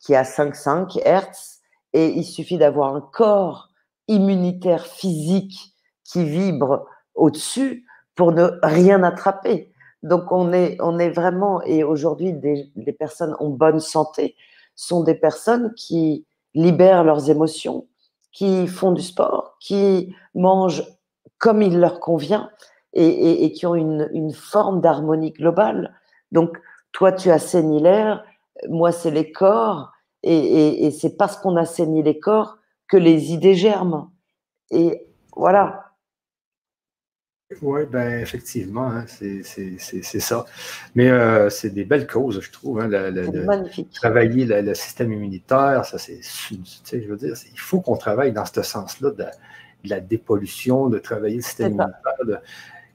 qui est à 5,5 Hertz, et il suffit d'avoir un corps immunitaire physique qui vibre au-dessus pour ne rien attraper. Donc on est, on est vraiment, et aujourd'hui, des, personnes en bonne santé sont des personnes qui libèrent leurs émotions, qui font du sport, qui mangent comme il leur convient, et, qui ont une, forme d'harmonie globale. Donc, toi, tu assaignis l'air, moi, c'est les corps, et, c'est parce qu'on assaignit les corps que les idées germent. Et voilà. Oui, ben effectivement, hein, c'est ça. Mais euh, c'est des belles causes, je trouve. Hein, magnifique. Travailler le, système immunitaire, ça c'est. Je veux dire, il faut qu'on travaille dans ce sens-là de, la dépollution, de travailler le système immunitaire,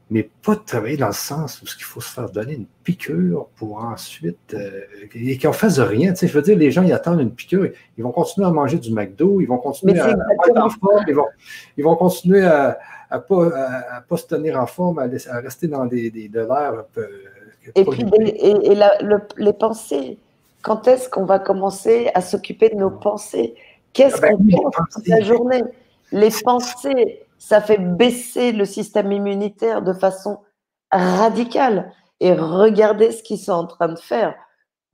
mais pas de travailler dans le sens où il faut se faire donner une piqûre pour ensuite. Euh, et qu'on fasse rien. Je veux dire, les gens, ils attendent une piqûre, ils vont continuer à manger du McDo, ils vont continuer à, être en forme, ils vont, ils vont continuer à à pas, pas se tenir en forme, à, rester dans des, des de l'air. Et puis et, les pensées. Quand est-ce qu'on va commencer à s'occuper de nos pensées? Qu'est-ce ah ben qu'on pense toute la journée? Les pensées, ça fait baisser le système immunitaire de façon radicale. Et regardez ce qu'ils sont en train de faire,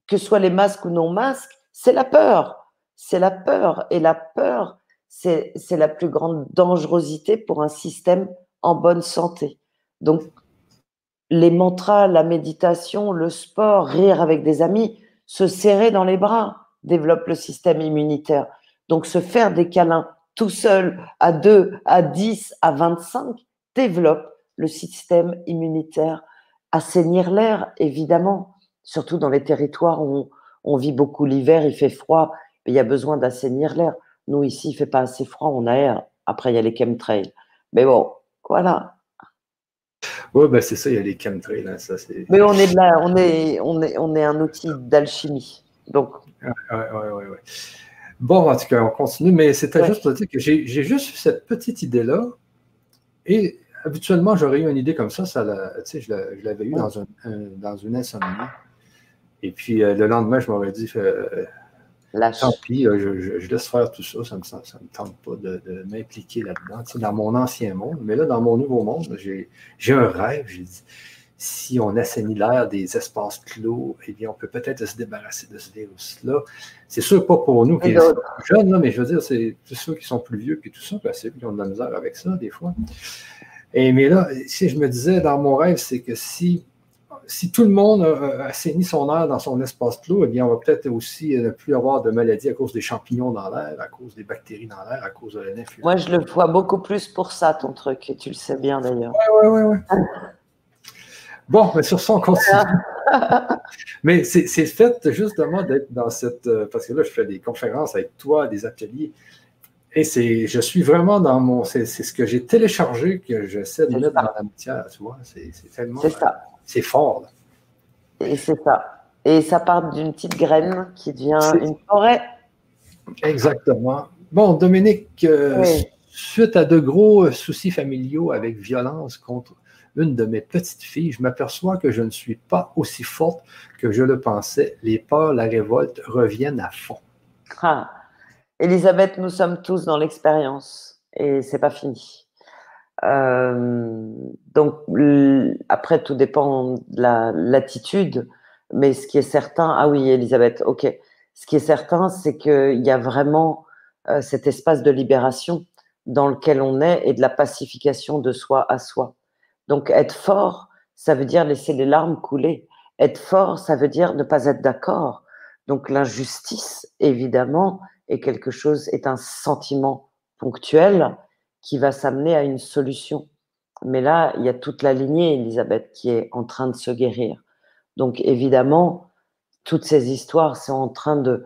que ce soit les masques ou non masques, c'est la peur. C'est la peur. Et la peur, c'est la plus grande dangerosité pour un système en bonne santé. Donc, les mantras, la méditation, le sport, rire avec des amis, se serrer dans les bras développe le système immunitaire. Donc, se faire des câlins tout seul, à 2, à 10, à 25, développe le système immunitaire. Assainir l'air, évidemment, surtout dans les territoires où on, on vit beaucoup l'hiver, il fait froid, il y a besoin d'assainir l'air. Nous, ici, il ne fait pas assez froid, on aère. Après, il y a les chemtrails. Mais bon, voilà. Oui, ben c'est ça, il y a les chemtrails. Hein, ça, Mais on est, là, on, est, on, est, on est un outil d'alchimie. Donc. Oui, oui, oui. Ouais. Bon, en tout cas, on continue, mais c'était juste pour dire que j'ai juste eu cette petite idée-là. Et habituellement, j'aurais eu une idée comme ça, ça je l'avais eu dans, dans une insomnie. Et puis euh, le lendemain, je m'aurais dit, euh, Tant pis, euh, je, laisse faire tout ça, ça ne me, tente pas de, m'impliquer là-dedans, dans mon ancien monde. Mais là, dans mon nouveau monde, j'ai un rêve. J'ai dit, si on assainit l'air des espaces clos, eh bien, on peut peut-être se débarrasser de ce virus-là. C'est sûr, pas pour nous qui sommes jeunes, mais je veux dire, c'est ceux qui sont plus vieux que tout ça, parce qu'ils ont de la misère avec ça, des fois. Et, mais là, si je me disais, dans mon rêve, c'est que si si tout le monde assainit son air dans son espace clos, eh bien, on va peut-être aussi ne plus avoir de maladies à cause des champignons dans l'air, à cause des bactéries dans l'air, à cause de la Moi, je le vois beaucoup plus pour ça, ton truc, et tu le sais bien d'ailleurs. Oui, oui, oui. Bon, mais sur ça, on continue. mais c'est fait justement d'être dans cette. Euh, parce que là, je fais des conférences avec toi, des ateliers. Et c'est, je suis vraiment dans mon. C'est ce que j'ai téléchargé que j'essaie de mettre dans la matière, tu vois. C'est tellement. C'est ça. C'est fort. Et c'est ça. Et ça part d'une petite graine qui devient une forêt. Exactement. Bon, Dominique, euh, suite à de gros soucis familiaux avec violence contre une de mes petites filles, je m'aperçois que je ne suis pas aussi forte que je le pensais. Les peurs, la révolte reviennent à fond. Ah. Elisabeth, nous sommes tous dans l'expérience et c'est pas fini. Euh, donc, après, tout dépend de l'attitude, mais ce qui est certain, ah oui, Elisabeth, ok. Ce qui est certain, c'est qu'il y a vraiment euh, cet espace de libération dans lequel on est et de la pacification de soi à soi. Donc, être fort, ça veut dire laisser les larmes couler. Être fort, ça veut dire ne pas être d'accord. Donc, l'injustice, évidemment, est quelque chose, est un sentiment ponctuel qui va s'amener à une solution. Mais là, il y a toute la lignée, Elisabeth, qui est en train de se guérir. Donc évidemment, toutes ces histoires sont en train de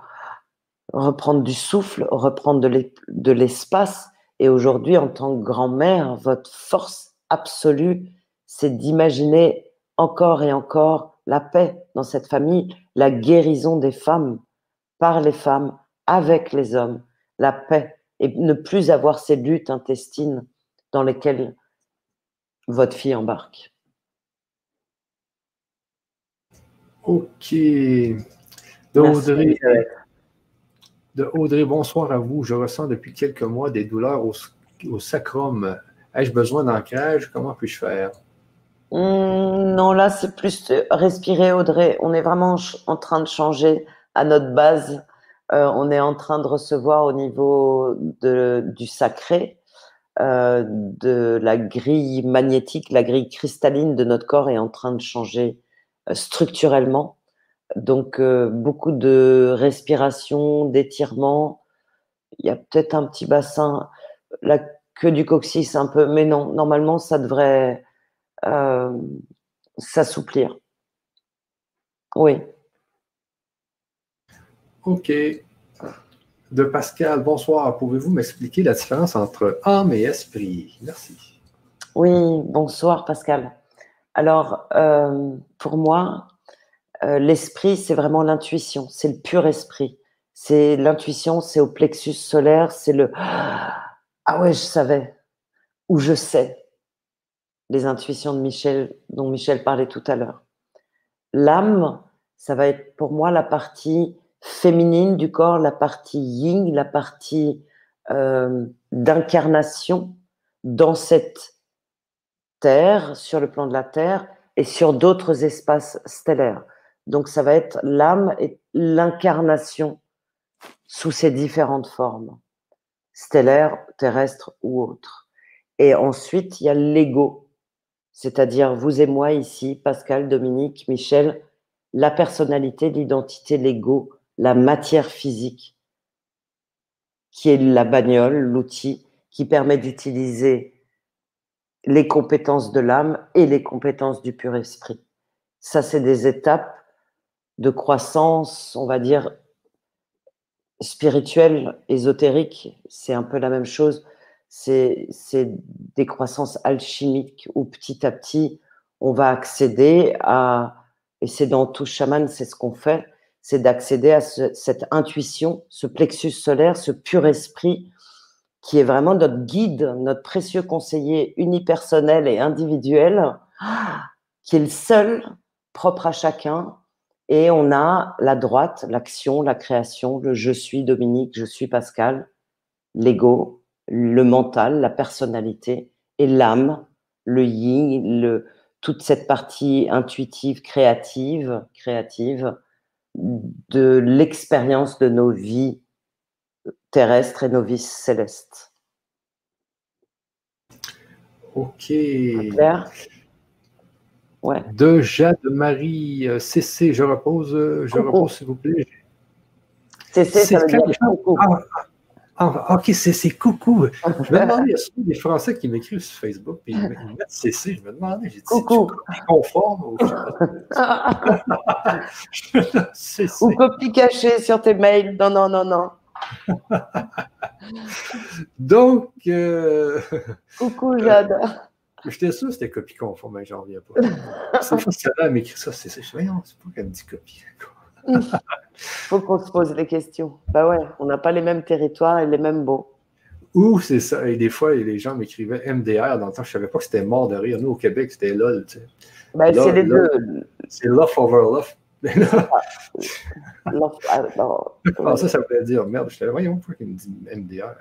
reprendre du souffle, reprendre de l'espace. Et aujourd'hui, en tant que grand-mère, votre force absolue, c'est d'imaginer encore et encore la paix dans cette famille, la guérison des femmes par les femmes, avec les hommes, la paix et ne plus avoir ces luttes intestines dans lesquelles votre fille embarque. Ok. De Audrey, de Audrey, bonsoir à vous. Je ressens depuis quelques mois des douleurs au, sacrum. Ai-je besoin d'ancrage? Comment puis-je faire? Hmm, non, là, c'est plus respirer, Audrey. On est vraiment en train de changer à notre base euh, on est en train de recevoir au niveau du sacré, euh, de la grille magnétique, la grille cristalline de notre corps est en train de changer euh, structurellement. Donc, beaucoup de respiration, d'étirement. Il y a peut-être un petit bassin, la queue du coccyx un peu, mais non, normalement, ça devrait, euh, s'assouplir. Oui. OK. De Pascal, bonsoir. Pouvez-vous m'expliquer la différence entre âme et esprit? Merci. Oui, bonsoir Pascal. Alors, euh, pour moi, euh, l'esprit, c'est vraiment l'intuition, c'est le pur esprit. C'est l'intuition, c'est au plexus solaire, c'est le Ah ouais, je savais, ou je sais. Les intuitions de Michel, dont Michel parlait tout à l'heure. L'âme, ça va être pour moi la partie féminine du corps, la partie yin, la partie euh, d'incarnation dans cette terre, sur le plan de la terre et sur d'autres espaces stellaires. Donc ça va être l'âme et l'incarnation sous ses différentes formes, stellaires, terrestres ou autres. Et ensuite, il y a l'ego, c'est-à-dire vous et moi ici, Pascal, Dominique, Michel, la personnalité, l'identité, l'ego, la matière physique, qui est la bagnole, l'outil qui permet d'utiliser les compétences de l'âme et les compétences du pur esprit. Ça, c'est des étapes de croissance, on va dire, spirituelle, ésotérique. C'est un peu la même chose. C'est des croissances alchimiques où petit à petit, on va accéder à, et c'est dans tout chaman, c'est ce qu'on fait, c'est d'accéder à cette intuition, ce plexus solaire, ce pur esprit qui est vraiment notre guide, notre précieux conseiller unipersonnel et individuel, qui est le seul propre à chacun. Et on a la droite, l'action, la création, le je suis Dominique, je suis Pascal, l'ego, le mental, la personnalité et l'âme, le yin, le, toute cette partie intuitive, créative, créative de l'expérience de nos vies terrestres et nos vies célestes. Ok. Claire ouais. De Jade Marie CC, je repose, je repose s'il vous plaît. CC, ça veut dire ah, ok, c'est coucou. Je me demandais, il y a des Français qui m'écrivent sur Facebook et ils mettent CC. Je me demandais, j'ai dit, coucou. copie conforme ou [laughs] Ou copie cachée sur tes mails. Non, non, non, non. [laughs] Donc. Euh... Coucou, Jade. [laughs] J'étais sûr que c'était copie conforme, mais j'en reviens pas. C'est fois que elle m'écrit ça, c'est ça. Je dis, c'est pas qu'elle me dit copie. [laughs] faut qu'on se pose les questions. Bah ouais, on n'a pas les mêmes territoires et les mêmes mots. Ou c'est ça. Et des fois, les gens m'écrivaient MDR dans le temps. Je ne savais pas que c'était mort de rire. Nous, au Québec, c'était LOL. Tu sais. Ben, c'est les deux. C'est love over love. [laughs] love ah, ça, ça voulait dire merde. J'étais là, voyons, pourquoi il me dit MDR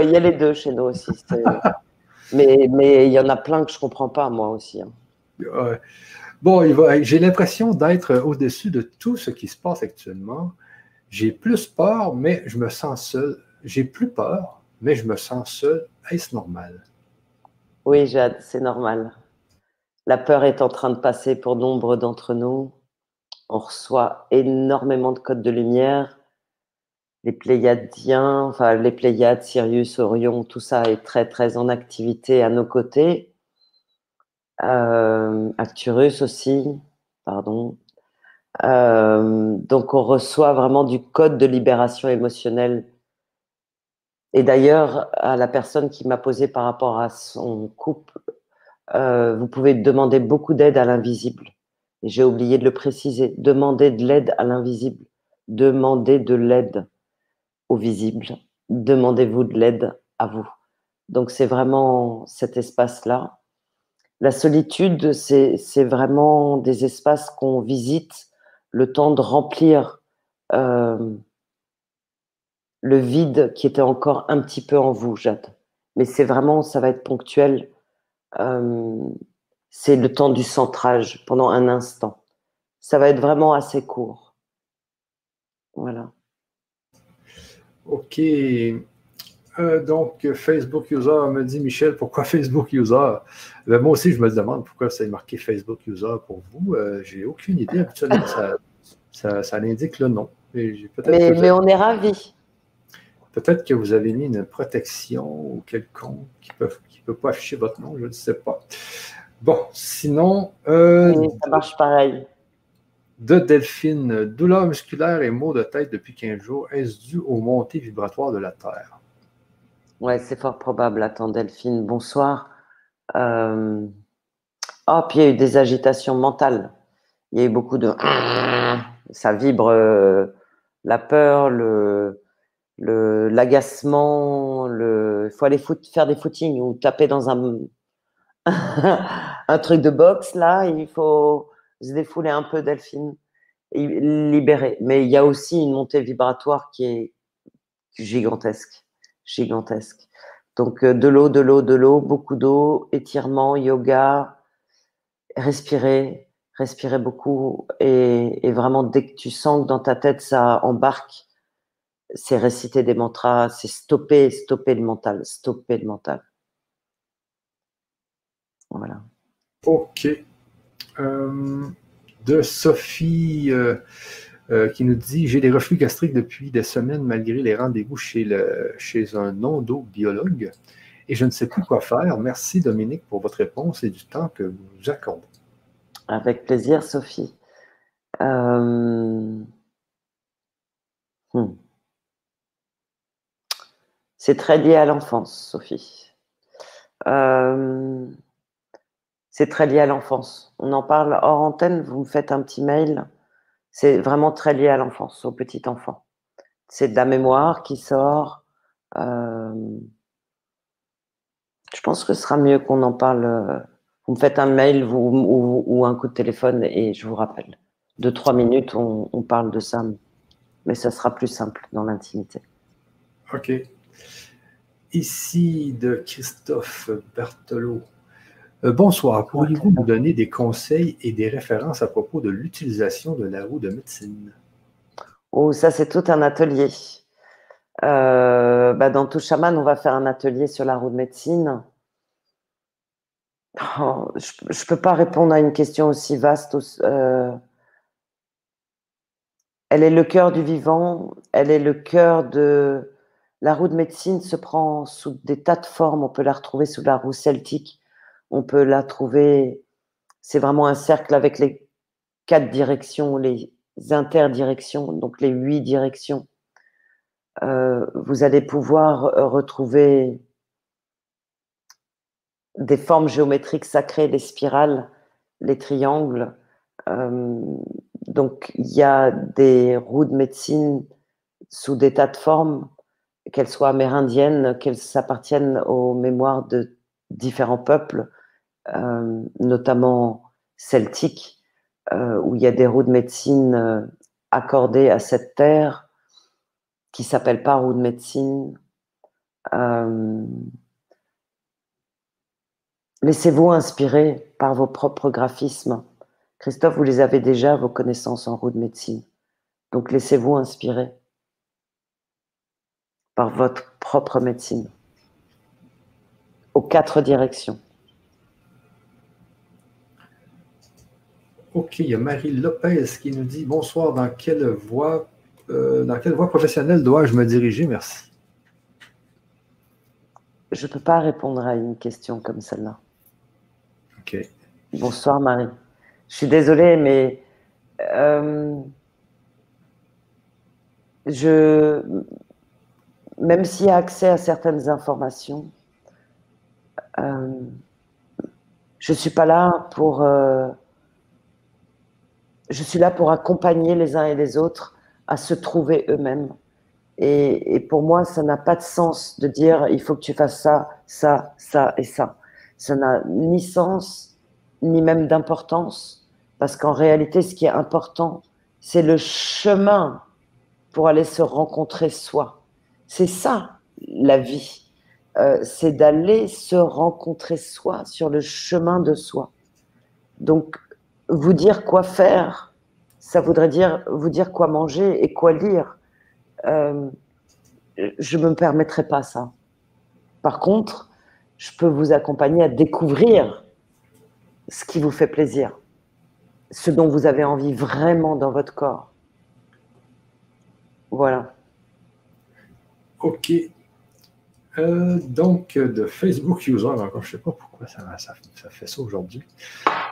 Il y a les deux chez nous aussi. [laughs] mais il y en a plein que je ne comprends pas, moi aussi. Hein. Bon, j'ai l'impression d'être au-dessus de tout ce qui se passe actuellement. J'ai plus peur, mais je me sens seul. J'ai plus peur, mais je me sens seul. Est-ce normal? Oui, Jade, c'est normal. La peur est en train de passer pour nombre d'entre nous. On reçoit énormément de codes de lumière. Les Pléiadiens, enfin les Pléiades, Sirius, Orion, tout ça est très très en activité à nos côtés. Euh, Acturus aussi, pardon. Euh, donc on reçoit vraiment du code de libération émotionnelle. Et d'ailleurs, à la personne qui m'a posé par rapport à son couple, euh, vous pouvez demander beaucoup d'aide à l'invisible. J'ai oublié de le préciser. Demandez de l'aide à l'invisible. Demandez de l'aide au visible. Demandez-vous de l'aide à vous. Donc c'est vraiment cet espace-là la solitude, c'est vraiment des espaces qu'on visite, le temps de remplir euh, le vide qui était encore un petit peu en vous, Jade. Mais c'est vraiment, ça va être ponctuel. Euh, c'est le temps du centrage pendant un instant. Ça va être vraiment assez court. Voilà. Ok. Euh, donc, Facebook User me dit Michel, pourquoi [laughs] Facebook User? Ben, Moi aussi, je me demande pourquoi c'est marqué Facebook User pour vous. Euh, j'ai aucune idée. Habituellement, ça, ça, l'indique le nom. Mais, mais, on est ravis. Peut-être que vous avez mis une protection ou quelconque qui ne peut, qui peut pas afficher votre nom, je ne sais pas. Bon, sinon. Euh, ça marche pareil. De Delphine, douleur musculaire et maux de tête depuis 15 jours, est-ce dû aux montées vibratoires de la Terre? Oui, c'est fort probable. Attends, Delphine, bonsoir. Euh... Oh, puis il y a eu des agitations mentales. Il y a eu beaucoup de. [clears throat] Ça vibre euh, la peur, le, l'agacement, le, il faut aller faire des footings ou taper dans un, [laughs] un truc de boxe là, il faut se défouler un peu Delphine et libérer. Mais il y a aussi une montée vibratoire qui est gigantesque, gigantesque. Donc euh, de l'eau, de l'eau, de l'eau, beaucoup d'eau, étirement, yoga, respirer, respirer beaucoup et, et, vraiment dès que tu sens que dans ta tête ça embarque, c'est réciter des mantras, c'est stopper, stopper le mental, stopper le mental. Voilà. Ok. Euh, de Sophie euh, euh, qui nous dit J'ai des reflux gastriques depuis des semaines malgré les rendez-vous chez, le, chez un biologue et je ne sais plus quoi faire. Merci Dominique pour votre réponse et du temps que vous nous accordez. Avec plaisir, Sophie. Hmm. C'est très lié à l'enfance, Sophie. C'est très lié à l'enfance. On en parle hors antenne, vous me faites un petit mail. C'est vraiment très lié à l'enfance, au petit enfant. C'est de la mémoire qui sort. Euh, je pense que ce sera mieux qu'on en parle. Vous me faites un mail ou, un coup de téléphone et je vous rappelle. Deux, trois minutes, on, on parle de ça. Mais ça sera plus simple dans l'intimité. OK. Ici de Christophe Berthelot. Euh, bonsoir, pourriez-vous nous donner des conseils et des références à propos de l'utilisation de la roue de médecine? Oh, ça c'est tout un atelier. Euh, bah, dans tout chaman, on va faire un atelier sur la roue de médecine. Oh, je ne peux pas répondre à une question aussi vaste. Euh, elle est le cœur du vivant, elle est le cœur de, la roue de médecine se prend sous des tas de formes. On peut la retrouver sous la roue celtique. On peut la trouver. C'est vraiment un cercle avec les quatre directions, les interdirections, donc les huit directions. Euh, vous allez pouvoir retrouver des formes géométriques sacrées, les spirales, les triangles. Euh, donc, il y a des roues de médecine sous des tas de formes qu'elles soient amérindiennes, qu'elles s'appartiennent aux mémoires de différents peuples, euh, notamment celtiques, euh, où il y a des roues de médecine euh, accordées à cette terre, qui ne s'appellent pas roues de médecine. Laissez-vous inspirer par vos propres graphismes. Christophe, vous les avez déjà, vos connaissances en roues de médecine. Donc laissez-vous inspirer par votre propre médecine, aux quatre directions. Ok, il y a Marie Lopez qui nous dit bonsoir, dans quelle voie, euh, dans quelle voie professionnelle dois-je me diriger? Merci. Je ne peux pas répondre à une question comme celle-là. Ok. Bonsoir Marie. Je suis désolée, mais euh, je, même s'il y a accès à certaines informations, euh, je ne suis pas là pour... Je suis là pour accompagner les uns et les autres à se trouver eux-mêmes. Et, pour moi, ça n'a pas de sens de dire il faut que tu fasses ça, ça, ça et ça. Ça n'a ni sens, ni même d'importance, parce qu'en réalité, ce qui est important, c'est le chemin pour aller se rencontrer soi. C'est ça, la vie. Euh, c'est d'aller se rencontrer soi sur le chemin de soi. Donc, vous dire quoi faire, ça voudrait dire vous dire quoi manger et quoi lire. Euh, je ne me permettrai pas ça. Par contre, je peux vous accompagner à découvrir ce qui vous fait plaisir, ce dont vous avez envie vraiment dans votre corps. Voilà. OK. Euh, donc, de Facebook User, encore, je ne sais pas pourquoi ça, fait ça aujourd'hui.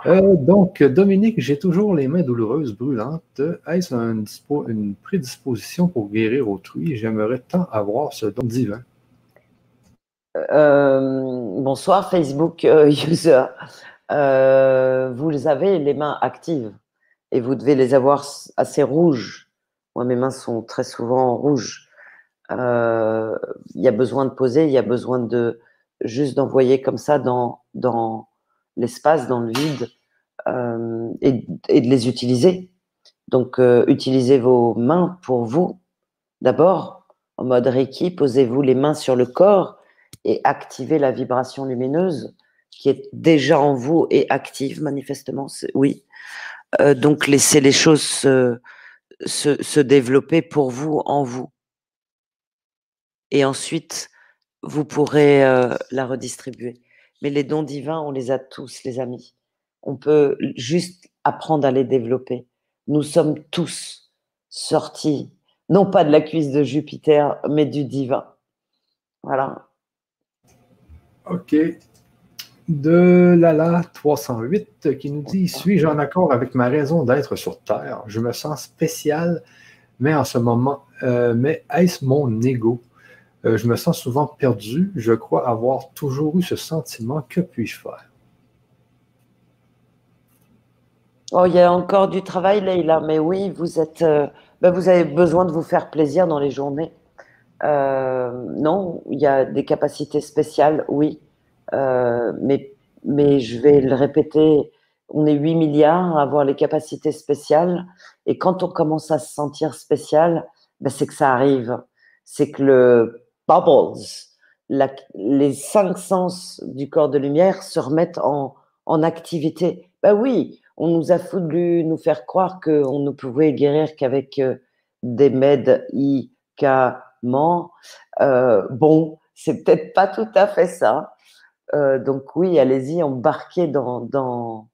Euh, donc, Dominique, j'ai toujours les mains douloureuses, brûlantes. Est-ce une prédisposition pour guérir autrui? J'aimerais tant avoir ce don divin. bonsoir, Facebook User. vous avez les mains actives et vous devez les avoir assez rouges. Moi, mes mains sont très souvent rouges. Euh, il y a besoin de poser, il y a besoin de juste d'envoyer comme ça dans, dans l'espace, dans le vide, euh, et, de les utiliser. Donc, euh, utilisez vos mains pour vous. D'abord, en mode Reiki, posez-vous les mains sur le corps et activez la vibration lumineuse qui est déjà en vous et active manifestement. Oui. donc, laissez les choses se, se, se développer pour vous, en vous et ensuite, vous pourrez euh, la redistribuer. Mais les dons divins, on les a tous, les amis. On peut juste apprendre à les développer. Nous sommes tous sortis, non pas de la cuisse de Jupiter, mais du divin. Voilà. OK. De Lala 308 qui nous dit Suis-je en accord avec ma raison d'être sur Terre? Je me sens spécial, mais en ce moment, euh, mais est-ce mon ego? Euh, je me sens souvent perdu. Je crois avoir toujours eu ce sentiment. Que puis-je faire? Oh, il y a encore du travail, Leïla, mais oui, vous êtes, euh, ben, vous avez besoin de vous faire plaisir dans les journées. Euh, non, il y a des capacités spéciales, oui, mais, mais je vais le répéter, on est 8 milliards à avoir les capacités spéciales, et quand on commence à se sentir spécial, ben, c'est que ça arrive. C'est que le bubbles, les cinq sens du corps de lumière se remettent en, activité. Ben oui, on nous a voulu nous faire croire qu'on ne pouvait guérir qu'avec euh, des médicaments. Euh, bon, c'est peut-être pas tout à fait ça. Euh, donc oui, allez-y, embarquez dans, dans,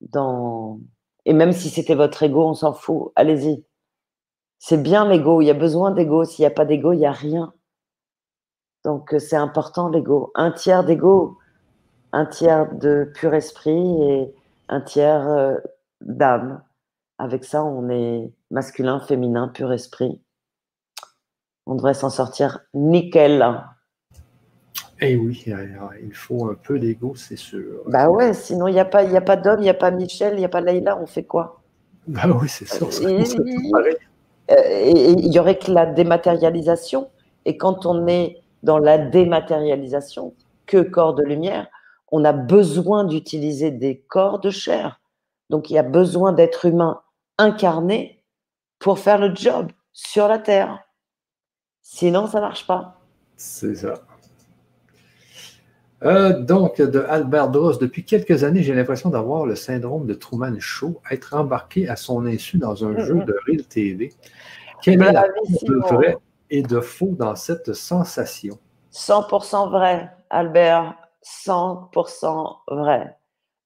dans... Et même si c'était votre ego, on s'en fout. Allez-y. C'est bien l'ego. Il y a besoin d'ego. S'il n'y a pas d'ego, il n'y a rien. Donc, euh, c'est important l'ego. Un tiers d'ego, un tiers de pur esprit et un tiers euh, d'âme. Avec ça, on est masculin, féminin, pur esprit. On devrait s'en sortir nickel. Eh oui, il faut un peu d'ego, c'est sûr. Bah ouais, sinon il n'y a pas, y a pas d'homme, il n'y a pas Michel, il n'y a pas Leïla, on fait quoi? Bah oui, c'est sûr. Euh, et il y aurait que la dématérialisation. Et quand on est dans la dématérialisation que corps de lumière, on a besoin d'utiliser des corps de chair. Donc il y a besoin d'êtres humains incarnés pour faire le job sur la Terre. Sinon, ça ne marche pas. C'est ça. Euh, donc, de Albert Dross, depuis quelques années, j'ai l'impression d'avoir le syndrome de Truman Show, être embarqué à son insu dans un jeu de Real TV. Quelle est la vrai et de faux dans cette sensation 100% vrai, Albert, 100% vrai.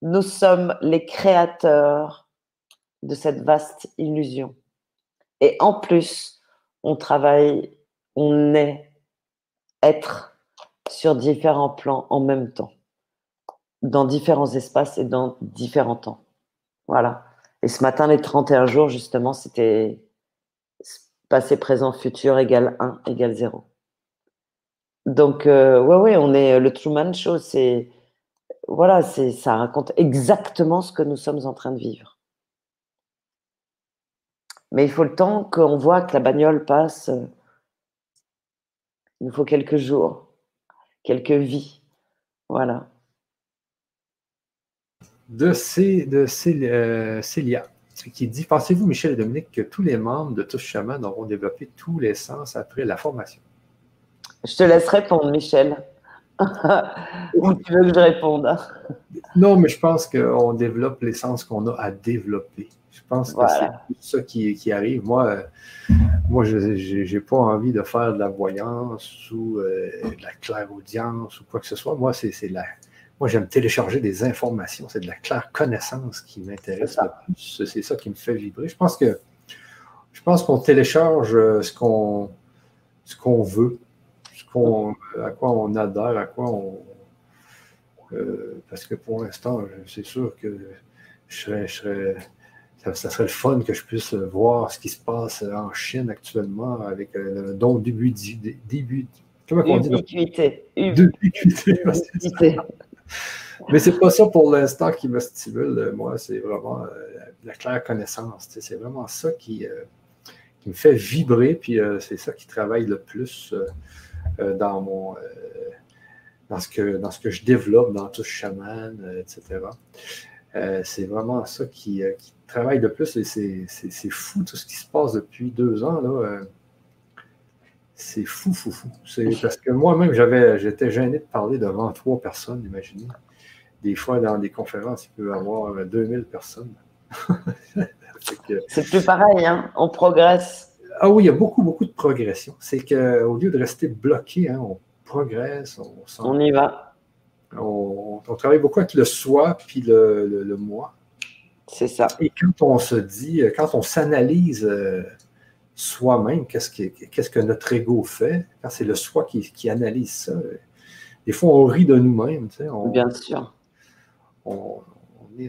Nous sommes les créateurs de cette vaste illusion. Et en plus, on travaille, on est être sur différents plans en même temps, dans différents espaces et dans différents temps. Voilà. Et ce matin, les 31 jours, justement, c'était passé, présent, futur égale 1 égale 0. Donc, euh, ouais, ouais, on est le Truman Show, c'est voilà, c'est ça raconte exactement ce que nous sommes en train de vivre. Mais il faut le temps qu'on voit que la bagnole passe. Il nous faut quelques jours, quelques vies. Voilà. De, C, de euh, Célia qui dit Pensez-vous, Michel et Dominique, que tous les membres de Tous Chamans auront développé tous les sens après la formation? Je te laisse répondre, Michel. [laughs] Ou tu veux que je réponde? Non, mais je pense qu'on développe les sens qu'on a à développer. Je pense que c'est ça qui, qui, arrive. Moi, euh, moi je n'ai pas envie de faire de la voyance ou euh, de la clairaudience ou quoi que ce soit. Moi, c'est la, moi, j'aime télécharger des informations. C'est de la claire connaissance qui m'intéresse le plus. C'est ça qui me fait vibrer. Je pense que je pense qu'on télécharge euh, ce qu'on ce qu'on veut, à quoi on adhère, à quoi on. Euh, parce que pour l'instant, c'est sûr que je serais, ça, serait le fun que je puisse voir ce qui se passe en Chine actuellement avec le don début, début comment on dit? Ubiquité. Ubiquité. [laughs] Mais c'est pas ça pour l'instant qui me stimule, moi, c'est vraiment la claire connaissance. C'est vraiment ça qui, qui me fait vibrer, puis euh, c'est ça qui travaille le plus euh, euh, dans mon dans ce, que, dans ce que je développe dans tout chaman, etc. c'est vraiment ça qui, travaille le plus et c'est fou tout ce qui se passe depuis deux ans. là. C'est fou, fou, fou. C'est parce que moi-même, j'avais, j'étais gêné de parler devant trois personnes, imaginez. Des fois, dans des conférences, il peut y avoir 2000 personnes. [laughs] C'est plus pareil, hein? on progresse. Ah oui, il y a beaucoup, beaucoup de progression. C'est qu'au lieu de rester bloqué, hein, on progresse, on, on y va. On, travaille beaucoup avec le soi puis le, moi. C'est ça. Et quand on se dit, quand on s'analyse euh, soi-même, qu'est-ce que, notre ego fait, quand c'est le soi qui, analyse ça, des fois on rit de nous-mêmes. Bien sûr. On,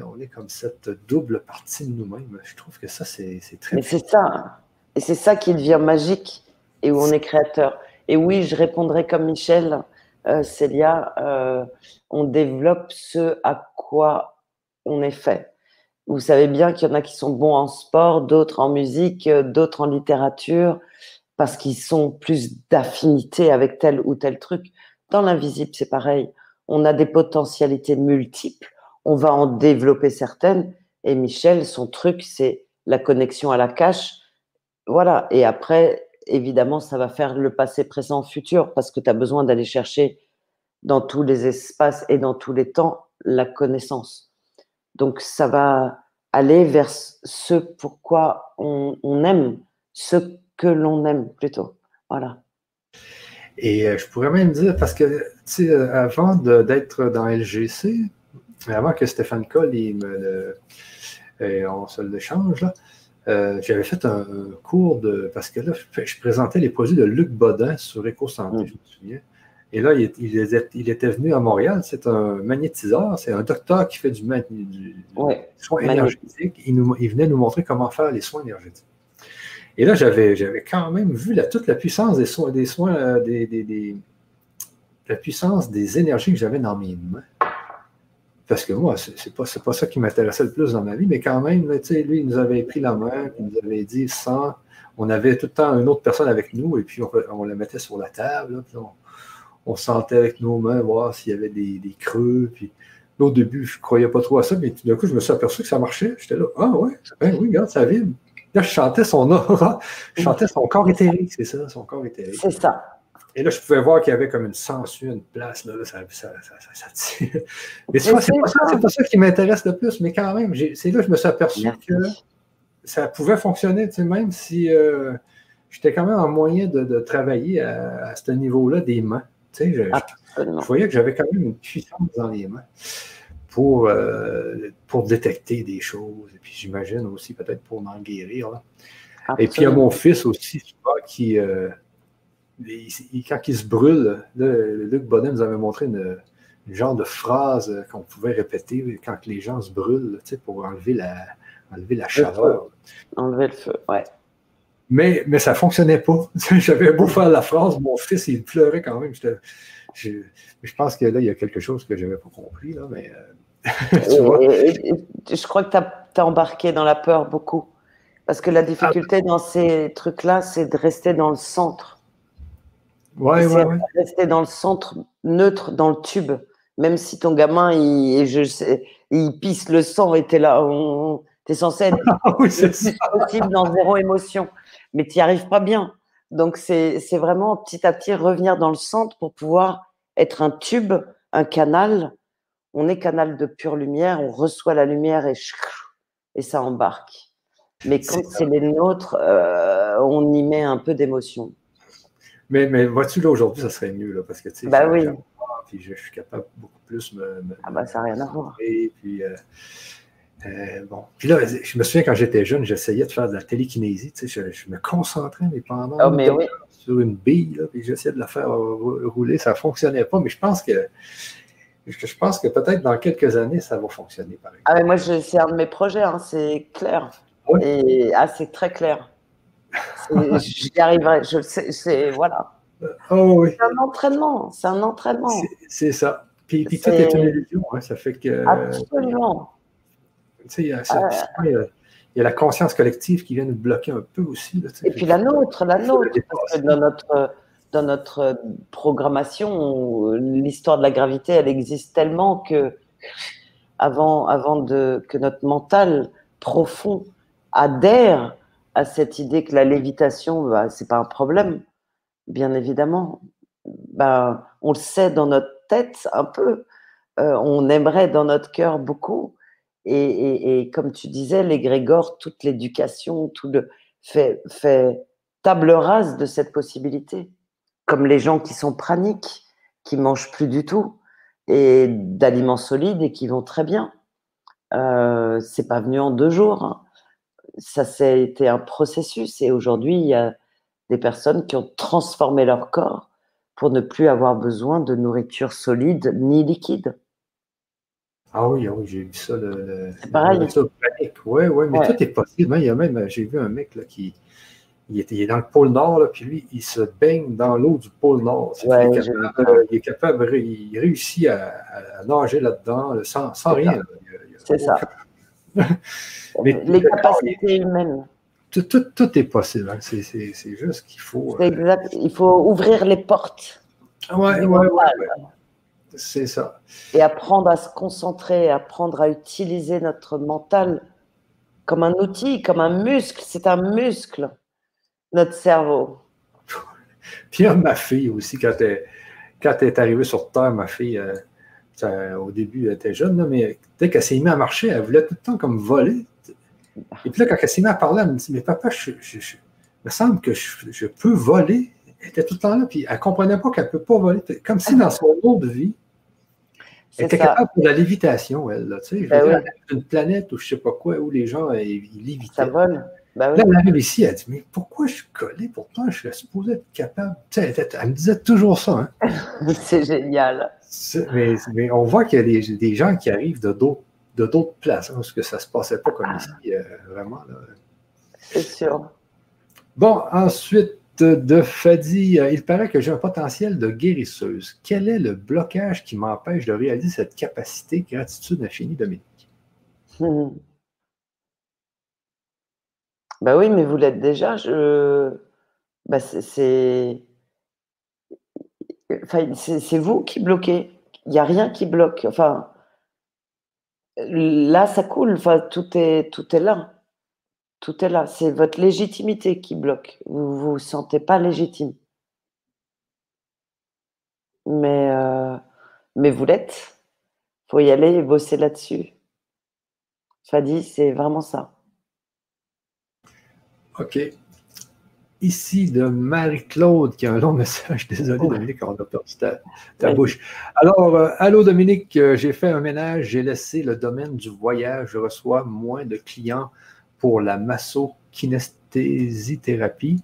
on est, comme cette double partie de nous-mêmes. Je trouve que ça, c'est très. Mais c'est ça. Et c'est ça qui devient magique et où on est créateur. Et oui, je répondrai comme Michel, euh, Célia, euh, on développe ce à quoi on est fait. Vous savez bien qu'il y en a qui sont bons en sport, d'autres en musique, d'autres en littérature, parce qu'ils sont plus d'affinité avec tel ou tel truc. Dans l'invisible, c'est pareil. On a des potentialités multiples on va en développer certaines. Et Michel, son truc, c'est la connexion à la cache. Voilà. Et après, évidemment, ça va faire le passé, présent, futur, parce que tu as besoin d'aller chercher dans tous les espaces et dans tous les temps la connaissance. Donc, ça va aller vers ce pourquoi on, on aime, ce que l'on aime plutôt. Voilà. Et euh, je pourrais même dire, parce que, tu sais, euh, avant d'être dans LGC, avant que Stéphane Coll, il me et on se l'échange, là, euh, j'avais fait un, cours de. Parce que là, je, présentais les produits de Luc Bodin sur EcoSanté, mm. je me souviens. Et là, il, il, était venu à Montréal. C'est un magnétiseur, c'est un docteur qui fait du, du soin énergétique. Il, nous, il, venait nous montrer comment faire les soins énergétiques. Et là, j'avais, quand même vu la, toute la puissance des soins, des soins, euh, des, des, des, la puissance des énergies que j'avais dans mes mains. Parce que moi, c'est pas, pas ça qui m'intéressait le plus dans ma vie, mais quand même, lui, il nous avait pris la main, il nous avait dit sans. On avait tout le temps une autre personne avec nous, et puis on, la mettait sur la table, on, sentait avec nos mains voir s'il y avait des, creux. Puis au début, je ne croyais pas trop à ça, mais tout d'un coup, je me suis aperçu que ça marchait. J'étais là, ah ouais, ben oui, regarde, ça vibre. Là, je chantais son aura, [laughs] je chantais son corps éthérique, c'est ça, son corps éthérique. C'est ça. Et là, je pouvais voir qu'il y avait comme une censure, une place. Là, ça, ça, ça, ça Mais c'est pas, pas, ça qui m'intéresse le plus, mais quand même, c'est là que je me suis aperçu que ça pouvait fonctionner, tu sais, même si euh, j'étais quand même en moyen de, travailler à, ce niveau-là des mains. Tu sais, je, voyais que j'avais quand même une puissance dans les mains pour, euh, pour détecter des choses. Et puis j'imagine aussi peut-être pour m'en guérir. Et puis il y a mon fils aussi, qui. Euh, quand il se brûle, Luc Bonnet nous avait montré une, genre de phrase qu'on pouvait répéter quand les gens se brûlent, pour enlever la, enlever la chaleur. Enlever le feu, ouais. Mais, mais ça ne fonctionnait pas. [laughs] J'avais beau faire la phrase, mon fils, il pleurait quand même. Je, je, pense que là, il y a quelque chose que je n'avais pas compris. Là, mais, euh, [laughs] je crois que tu as, embarqué dans la peur beaucoup. Parce que la difficulté dans ces trucs-là, c'est de rester dans le centre. Ouais, ouais, Rester dans le centre neutre, dans le tube. Même si ton gamin, il, je sais, il pisse le sang et t'es là, t'es censé être [laughs] ah oui, possible dans zéro émotion. Mais tu n'y arrives pas bien. Donc, c'est vraiment petit à petit revenir dans le centre pour pouvoir être un tube, un canal. On est canal de pure lumière, on reçoit la lumière et, et ça embarque. Mais quand c'est les nôtres, euh, on y met un peu d'émotion. Mais, mais vois-tu, là, aujourd'hui, ça serait mieux, là, parce que, tu sais, bah oui. puis je, suis capable beaucoup plus me. me ah, bah, ça n'a rien à voir. Puis, euh, euh, bon. Puis là, je me souviens quand j'étais jeune, j'essayais de faire de la télékinésie, tu sais, je, me concentrais, mais pendant. Oh, mais oui. sur une bille, puis j'essayais de la faire rouler, ça ne fonctionnait pas, mais je pense que je pense que peut-être dans quelques années, ça va fonctionner. Par ah, mais moi, c'est un de mes projets, hein, c'est clair. Et ah, c'est très clair. [laughs] J'y arriverai, je sais, c'est voilà. Oh, c'est un entraînement, c'est un entraînement. C'est ça. Puis, tout est une illusion, hein, ça fait que. Absolument. Il y, a, il y, a, la conscience collective qui vient nous bloquer un peu aussi. Et puis la nôtre, la nôtre. Parce que dans notre, dans notre programmation, l'histoire de la gravité, elle existe tellement que avant, avant de, que notre mental profond adhère à cette idée que la lévitation, bah, c'est pas un problème, bien évidemment. Bah, on le sait dans notre tête un peu, euh, on aimerait dans notre cœur beaucoup. Et, comme tu disais, l'égrégore, toute l'éducation, tout le fait, fait table rase de cette possibilité. Comme les gens qui sont praniques, qui mangent plus du tout, et d'aliments solides et qui vont très bien. Euh, c'est pas venu en deux jours. Hein ça été un processus et aujourd'hui, il y a des personnes qui ont transformé leur corps pour ne plus avoir besoin de nourriture solide ni liquide. Ah oui, ah oui j'ai vu ça. Le, c'est pareil. Oui, ouais, mais tout est possible. Il y a même, j'ai vu un mec là, qui il est, dans le pôle Nord, là, puis lui, il se baigne dans l'eau du pôle Nord. il, est capable, il, réussit à, nager là-dedans sans, sans rien. C'est ça. les capacités humaines. Tout, est possible. Hein. C'est juste qu'il faut. Euh, exact. Il faut ouvrir les portes. Oui, oui, oui. C'est ça. Et apprendre à se concentrer, apprendre à utiliser notre mental comme un outil, comme un muscle. C'est un muscle, notre cerveau. Puis ma fille aussi, quand elle, quand elle est arrivée sur Terre, ma fille, euh, au début, elle était jeune, mais dès qu'elle s'est mise à marcher, elle voulait tout le temps comme voler. Et puis là, quand elle s'est mise à parler, elle me dit Mais papa, je, il me semble que je, peux voler. Elle était tout le temps là, puis elle ne comprenait pas qu'elle ne peut pas voler. Comme si dans son autre vie, elle était capable de la lévitation, elle. Là, tu sais, ben une planète ou je ne sais pas quoi, où les gens ils, lévitaient. Ça vole. Ben là, elle arrive ici, elle dit Mais pourquoi je suis collé? Pourtant, je suis supposé être capable. Tu sais, elle, me disait toujours ça. Hein. [laughs] C'est génial. Mais, on voit qu'il y a des, gens qui arrivent de d'autres de d'autres places, hein, parce que ça ne se passait pas comme ici, euh, vraiment. C'est sûr. Bon, ensuite, de Fadi, euh, il paraît que j'ai un potentiel de guérisseuse. Quel est le blocage qui m'empêche de réaliser cette capacité gratitude infinie, Dominique? Hmm. Ben oui, mais vous l'êtes déjà. Je... Ben c'est c'est vous qui bloquez. Il n'y a rien qui bloque. Enfin, là, ça coule. Tout est, tout est là. Tout est là. C'est votre légitimité qui bloque. Vous ne vous sentez pas légitime. Mais, euh, mais vous l'êtes. Il faut y aller et bosser là-dessus. Fadi, c'est vraiment ça. OK ici de Marie-Claude qui a un long [laughs] message. Désolé, Dominique, on a perdu ta, bouche. Alors, euh, allô Dominique, euh, j'ai fait un ménage, j'ai laissé le domaine du voyage. Je reçois moins de clients pour la masso-kinestésithérapie.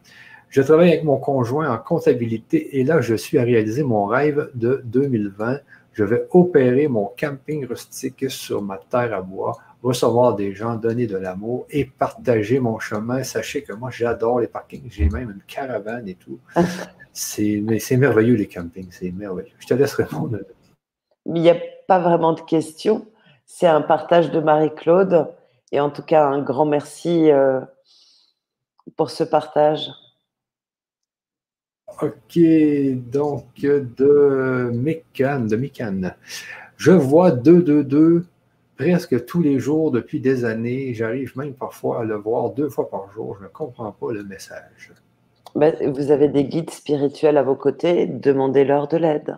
Je travaille avec mon conjoint en comptabilité et là, je suis à réaliser mon rêve de 2020. Je vais opérer mon camping rustique sur ma terre à bois recevoir des gens, donner de l'amour et partager mon chemin. Sachez que moi, j'adore les parkings. J'ai même une caravane et tout. [laughs] c'est, mais c'est merveilleux, les campings. C'est merveilleux. Je te laisse répondre. Il n'y a pas vraiment de question. C'est un partage de Marie-Claude. Et en tout cas, un grand merci euh, pour ce partage. OK, donc de Mécan, de Mécan. Je vois 222 presque tous les jours depuis des années. J'arrive même parfois à le voir deux fois par jour. Je ne comprends pas le message. Ben, vous avez des guides spirituels à vos côtés, demandez-leur de l'aide.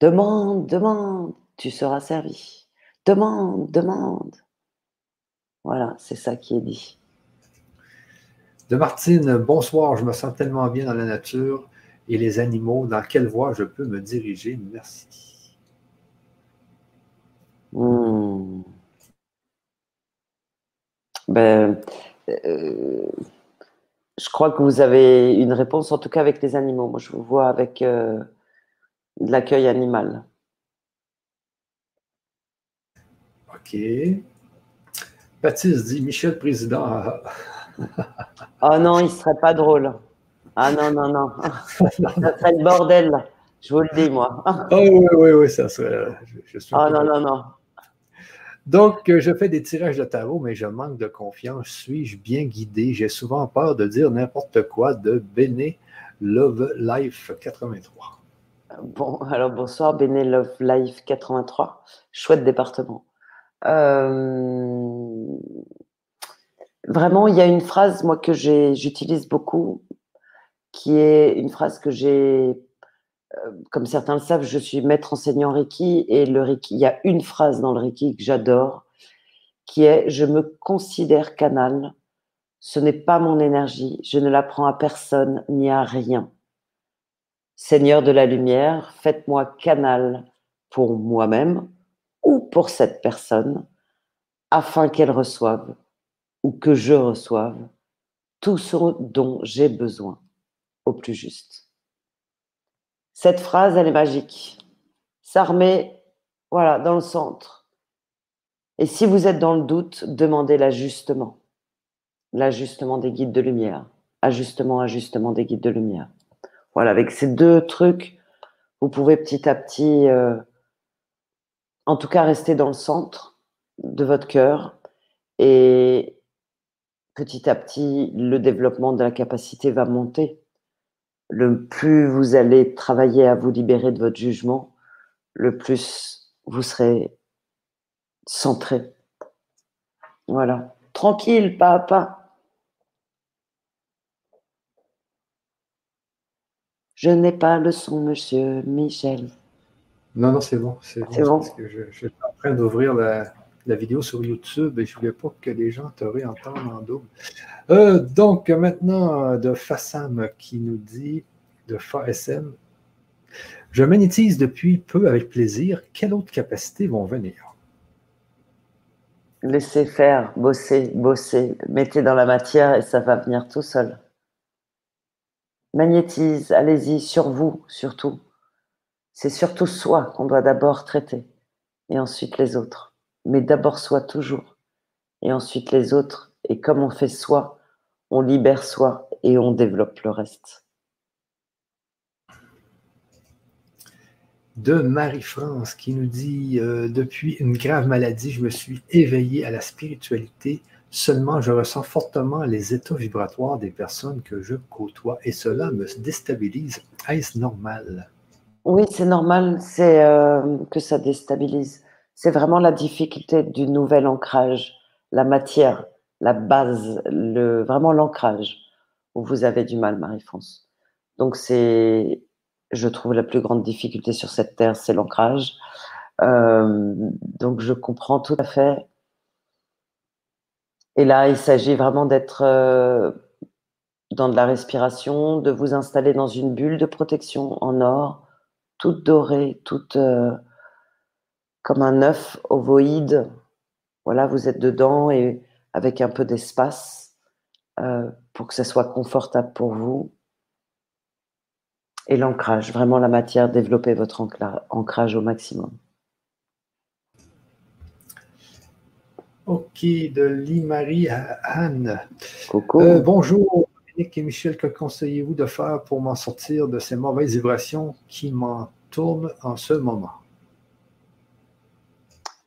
Demande, demande, tu seras servi. Demande, demande. Voilà, c'est ça qui est dit. De Martine, bonsoir, je me sens tellement bien dans la nature et les animaux. Dans quelle voie je peux me diriger? Merci. Hmm. Ben, euh, je crois que vous avez une réponse, en tout cas avec les animaux. Moi, je vous vois avec euh, l'accueil animal. OK. Baptiste dit Michel Président. oh [laughs] non, il ne serait pas drôle. Ah non, non, non. [laughs] ça serait le bordel, je vous le dis, moi. oh, oui, oui, oui, ça serait. Je, oh non, non, non. Donc, euh, je fais des tirages de tarot, mais je manque de confiance. Suis-je bien guidé? J'ai souvent peur de dire n'importe quoi de Béné Love Life 83. Bon, alors bonsoir, Béné Love Life 83. Chouette département. Euh, vraiment, il y a une phrase, moi, que j'utilise beaucoup, qui est une phrase que j'ai euh, comme certains le savent, je suis maître enseignant Reiki et le Reiki, il y a une phrase dans le Reiki que j'adore qui est Je me considère canal, ce n'est pas mon énergie, je ne la prends à personne ni à rien. Seigneur de la lumière, faites-moi canal pour moi-même pour cette personne afin qu'elle reçoive ou que je reçoive tout ce dont j'ai besoin au plus juste. Cette phrase, elle est magique. S'armer, voilà, dans le centre. Et si vous êtes dans le doute, demandez l'ajustement. L'ajustement des guides de lumière. Ajustement, ajustement des guides de lumière. Voilà, avec ces deux trucs, vous pouvez petit à petit, euh, en tout cas, rester dans le centre de votre cœur. Et petit à petit, le développement de la capacité va monter le plus vous allez travailler à vous libérer de votre jugement, le plus vous serez centré. Voilà. Tranquille, pas à pas. Je n'ai pas le son, monsieur Michel. Non, non, c'est bon. C'est bon. Parce que je, suis en train d'ouvrir la, la vidéo sur YouTube et je ne voulais pas que les gens te réentendent en double. Euh, donc, maintenant, de Fassam qui nous dit de FASM Je magnétise depuis peu avec plaisir. Quelles autres capacités vont venir? Laissez faire, bosser, bosser. Mettez dans la matière et ça va venir tout seul. Magnétise, allez-y, sur vous surtout. C'est surtout soi qu'on doit d'abord traiter et ensuite les autres mais d'abord soi toujours, et ensuite les autres. Et comme on fait soi, on libère soi et on développe le reste. De Marie-France qui nous dit euh, Depuis une grave maladie, je me suis éveillé à la spiritualité. Seulement, je ressens fortement les états vibratoires des personnes que je côtoie et cela me déstabilise. Est-ce normal? Oui, c'est normal c'est euh, que ça déstabilise c'est vraiment la difficulté du nouvel ancrage, la matière, la base, le, vraiment l'ancrage où vous avez du mal, Marie-France. Donc c'est, je trouve, la plus grande difficulté sur cette terre, c'est l'ancrage. Euh, donc je comprends tout à fait. Et là, il s'agit vraiment d'être euh, dans de la respiration, de vous installer dans une bulle de protection en or, toute dorée, toute euh, comme un œuf ovoïde. Voilà, vous êtes dedans et avec un peu d'espace euh, pour que ça soit confortable pour vous. Et l'ancrage, vraiment la matière, développez votre ancrage au maximum. Ok, de Limari à Anne. Coucou. Euh, bonjour, Et Michel, que conseillez-vous de faire pour m'en sortir de ces mauvaises vibrations qui m'en tournent en ce moment?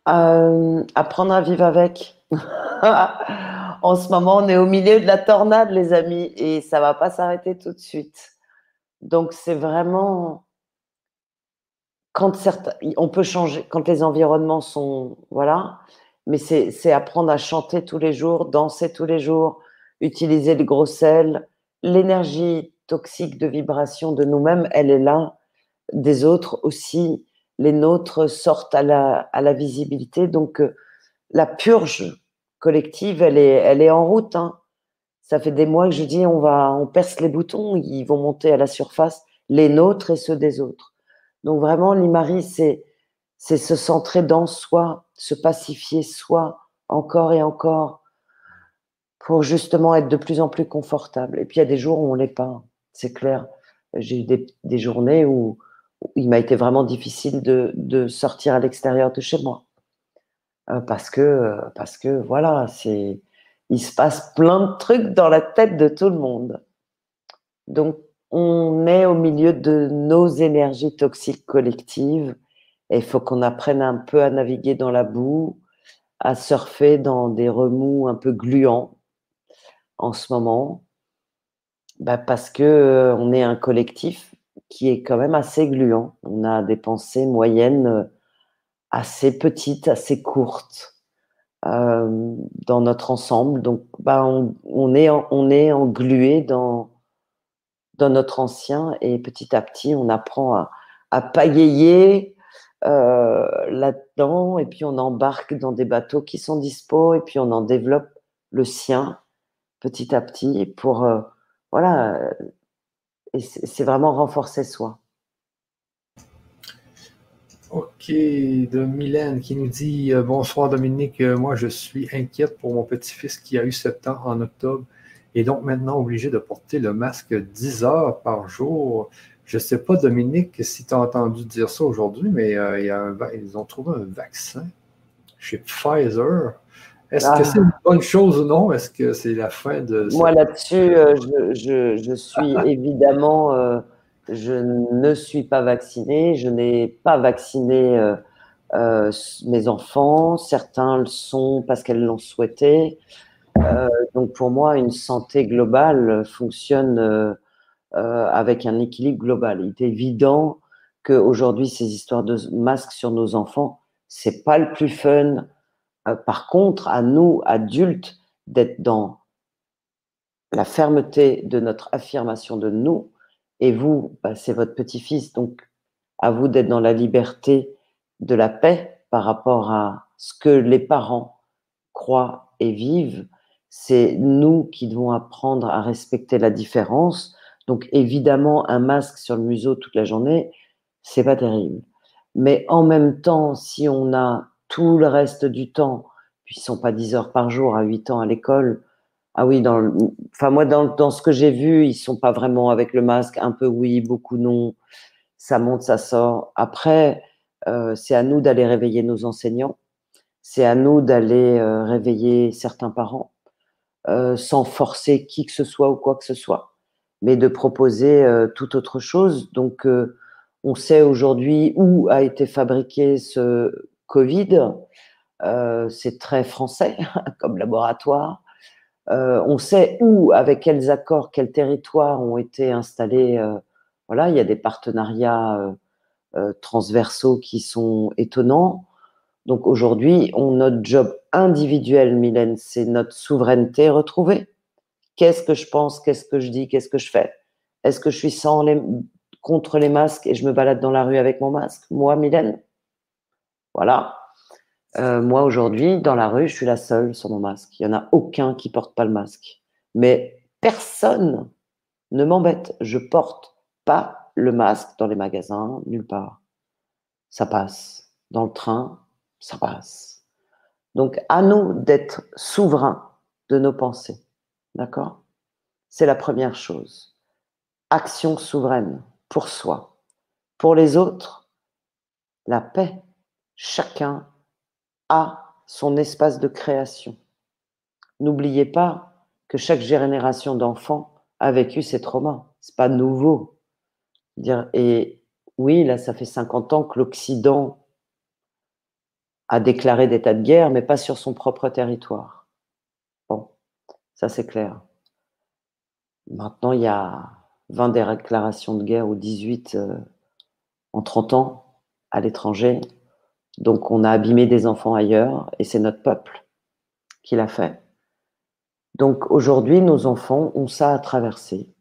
Euh, apprendre à vivre avec. [laughs] en ce moment, on est au milieu de la tornade, les amis, et ça va pas s'arrêter tout de suite. Donc, c'est vraiment quand certains, on peut changer, quand les environnements sont, voilà, mais c'est apprendre à chanter tous les jours, danser tous les jours, utiliser le gros sel. L'énergie toxique de vibration de nous-mêmes, elle est là, des autres aussi les nôtres sortent à la, visibilité. Donc, euh, la purge collective, elle est, elle est en route. Hein. Ça fait des mois que je dis, on, va, on perce les boutons, ils vont monter à la surface, les nôtres et ceux des autres. Donc, vraiment, l'Imari, c'est, c'est se centrer dans soi, se pacifier soi, encore et encore, pour justement être de plus en plus confortable. Et puis il y a des jours où on l'est pas, c'est clair. J'ai eu des, journées où, il m'a été vraiment difficile de, sortir à l'extérieur de chez moi. Euh, parce que, parce que voilà, c'est, il se passe plein de trucs dans la tête de tout le monde. Donc, on est au milieu de nos énergies toxiques collectives et il faut qu'on apprenne un peu à naviguer dans la boue, à surfer dans des remous un peu gluants en ce moment, bah parce que euh, on est un collectif qui est quand même assez gluant. On a des pensées moyennes euh, assez petites, assez courtes euh, dans notre ensemble. Donc, bah, on, est, on est englué dans, dans notre ancien et petit à petit, on apprend à, à pailler là-dedans et puis on embarque dans des bateaux qui sont dispo et puis on en développe le sien petit à petit pour, euh, voilà, et c'est vraiment renforcer soi. Ok, de Mylène qui nous dit euh, Bonsoir Dominique, euh, moi je suis inquiète pour mon petit-fils qui a eu 7 ans en octobre et donc maintenant obligé de porter le masque 10 heures par jour. Je ne sais pas, Dominique, si tu as entendu dire ça aujourd'hui, mais ils ont trouvé un vaccin chez Pfizer est-ce que ah. c'est une bonne chose ou non? Est-ce que c'est la fin de... Moi, là-dessus, euh, je, suis [laughs] évidemment, euh, je ne suis pas vacciné. Je n'ai pas vacciné euh, mes enfants. Certains le sont parce qu'elles l'ont souhaité. donc, pour moi, une santé globale fonctionne avec un équilibre global. Il est évident qu'aujourd'hui, ces histoires de masques sur nos enfants, c'est pas le plus fun euh, par contre, à nous, adultes, d'être dans la fermeté de notre affirmation de nous, et vous, bah, c'est votre petit-fils, donc à vous d'être dans la liberté de la paix par rapport à ce que les parents croient et vivent. C'est nous qui devons apprendre à respecter la différence. Donc évidemment, un masque sur le museau toute la journée, c'est pas terrible. Mais en même temps, si on a tout le reste du temps, puis ils sont pas 10 heures par jour à 8 ans à l'école. Ah oui, dans enfin moi dans, dans ce que j'ai vu, ils sont pas vraiment avec le masque, un peu oui, beaucoup non. Ça monte, ça sort. Après, euh, c'est à nous d'aller réveiller nos enseignants. C'est à nous d'aller euh, réveiller certains parents, euh, sans forcer qui que ce soit ou quoi que ce soit, mais de proposer tout autre chose. Donc, on sait aujourd'hui où a été fabriqué ce Covid. Euh, c'est très français [laughs] comme laboratoire. Euh, on sait où, avec quels accords, quels territoires ont été installés. Euh, voilà, il y a des partenariats transversaux qui sont étonnants. Donc aujourd'hui, on, notre job individuel, Mylène, c'est notre souveraineté retrouvée. Qu'est-ce que je pense Qu'est-ce que je dis Qu'est-ce que je fais? Est-ce que je suis sans les, contre les masques et je me balade dans la rue avec mon masque? Moi, Mylène? Voilà. Euh, moi, aujourd'hui, dans la rue, je suis la seule sur mon masque. Il n'y en a aucun qui porte pas le masque. Mais personne ne m'embête. Je porte pas le masque dans les magasins, nulle part. Ça passe. Dans le train, ça passe. Donc, à nous d'être souverains de nos pensées. D'accord? C'est la première chose. Action souveraine pour soi. Pour les autres, la paix. Chacun a son espace de création. N'oubliez pas que chaque génération d'enfants a vécu ces traumas. C'est pas nouveau. Et oui, là, ça fait 50 ans que l'Occident a déclaré d'état de guerre, mais pas sur son propre territoire. Bon, ça c'est clair. Maintenant, il y a 20 déclarations de guerre ou 18 euh, en 30 ans à l'étranger. Donc on a abîmé des enfants ailleurs et c'est notre peuple qui l'a fait. Donc aujourd'hui, nos enfants ont ça à traverser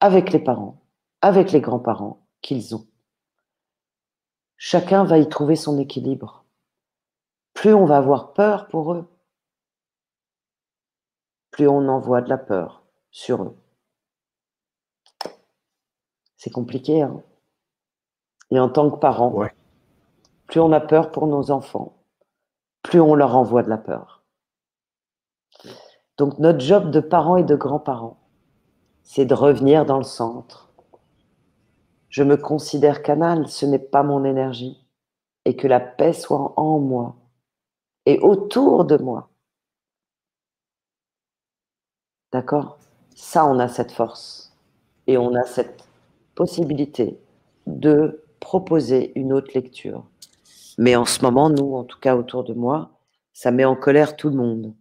avec les parents, avec les grands-parents qu'ils ont. Chacun va y trouver son équilibre. Plus on va avoir peur pour eux, plus on envoie de la peur sur eux. C'est compliqué, hein Et en tant que parent, plus on a peur pour nos enfants, plus on leur envoie de la peur. Donc notre job de parents et de grands-parents, c'est de revenir dans le centre. Je me considère canal, ce n'est pas mon énergie. Et que la paix soit en moi et autour de moi. D'accord? Ça, on a cette force. Et on a cette possibilité de proposer une autre lecture. Mais en ce moment, nous, en tout cas autour de moi, ça met en colère tout le monde.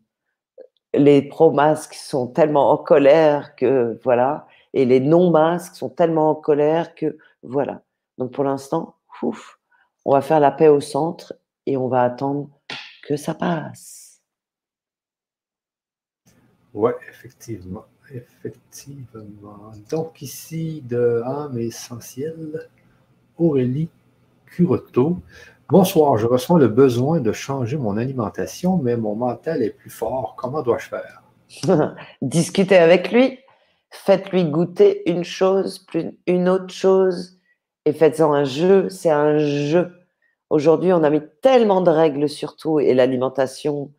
Les pro-masques sont tellement en colère que voilà, et les non-masques sont tellement en colère que voilà. Donc pour l'instant, on va faire la paix au centre et on va attendre que ça passe. Ouais, effectivement. Effectivement. Donc ici, de âme essentielle, Aurélie Curoto. Bonsoir, je ressens le besoin de changer mon alimentation, mais mon mental est plus fort. Comment dois-je faire? [laughs] Discutez avec lui. Faites-lui goûter une chose, une autre chose, et faites-en un jeu. C'est un jeu. Aujourd'hui, on a mis tellement de règles sur tout, et l'alimentation,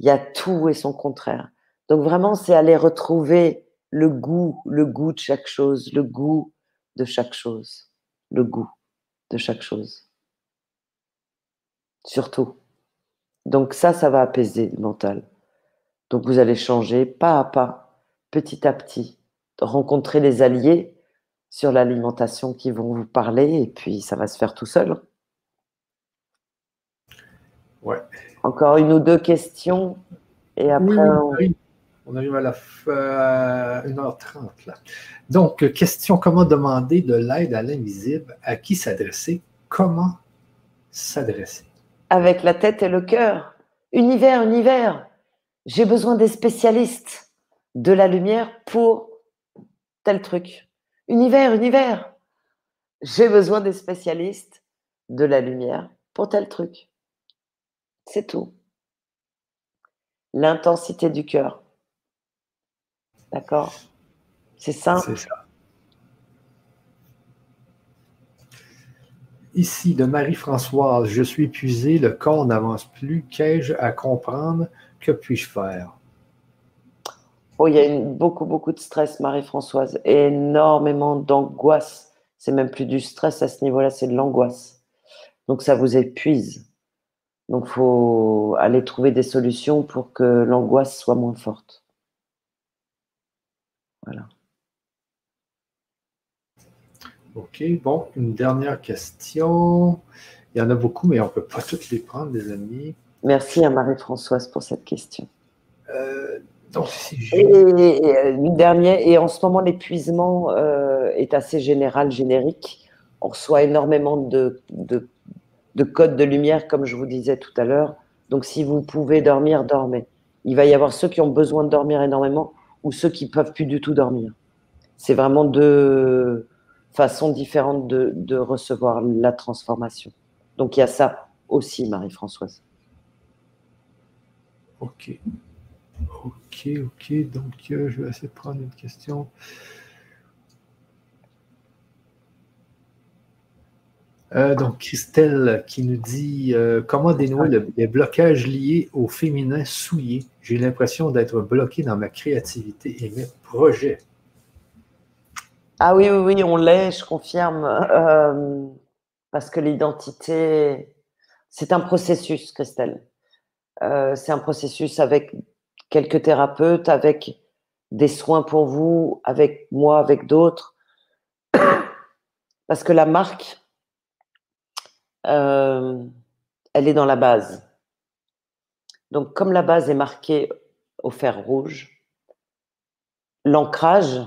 il y a tout et son contraire. Donc vraiment, c'est aller retrouver le goût, le goût de chaque chose, le goût de chaque chose, le goût de chaque chose. Surtout. Donc ça, ça va apaiser le mental. Donc vous allez changer pas à pas, petit à petit, rencontrer les alliés sur l'alimentation qui vont vous parler et puis ça va se faire tout seul. Ouais. Encore une ou deux questions et après on arrive à la fin, 1h30 là. Donc, question comment demander de l'aide à l'invisible, à qui s'adresser, comment s'adresser? Avec la tête et le cœur. Univers, univers. J'ai besoin des spécialistes de la lumière pour tel truc. Univers, univers. J'ai besoin des spécialistes de la lumière pour tel truc. C'est tout. L'intensité du cœur. D'accord? C'est simple. Ici, de Marie-Françoise, je suis épuisé, le corps n'avance plus. Qu'ai-je à comprendre Que puis-je faire? Oh, il y a beaucoup, beaucoup de stress, Marie-Françoise. Énormément d'angoisse. C'est même plus du stress à ce niveau-là, c'est de l'angoisse. Donc, ça vous épuise. Donc, il faut aller trouver des solutions pour que l'angoisse soit moins forte. Voilà. OK, bon, une dernière question. Il y en a beaucoup, mais on ne peut pas toutes les prendre, les amis. Merci à Marie-Françoise pour cette question. Euh, donc, et, euh, une dernière, et en ce moment, l'épuisement euh, est assez général, générique. On reçoit énormément de, de, de codes de lumière, comme je vous disais tout à l'heure. Donc, si vous pouvez dormir, dormez. Il va y avoir ceux qui ont besoin de dormir énormément ou ceux qui peuvent plus du tout dormir. C'est vraiment deux façons différentes de, recevoir la transformation. Donc il y a ça aussi, Marie-Françoise. Ok. Ok, ok. Donc euh, je vais essayer de prendre une question. Euh, donc, Christelle qui nous dit euh, comment dénouer les blocages liés au féminin souillé? J'ai l'impression d'être bloqué dans ma créativité et mes projets. Ah oui, oui, oui, on l'est, je confirme. Euh, parce que l'identité, c'est un processus, Christelle. c'est un processus avec quelques thérapeutes, avec des soins pour vous, avec moi, avec d'autres. Parce que la marque, euh, elle est dans la base. Donc, comme la base est marquée au fer rouge, l'ancrage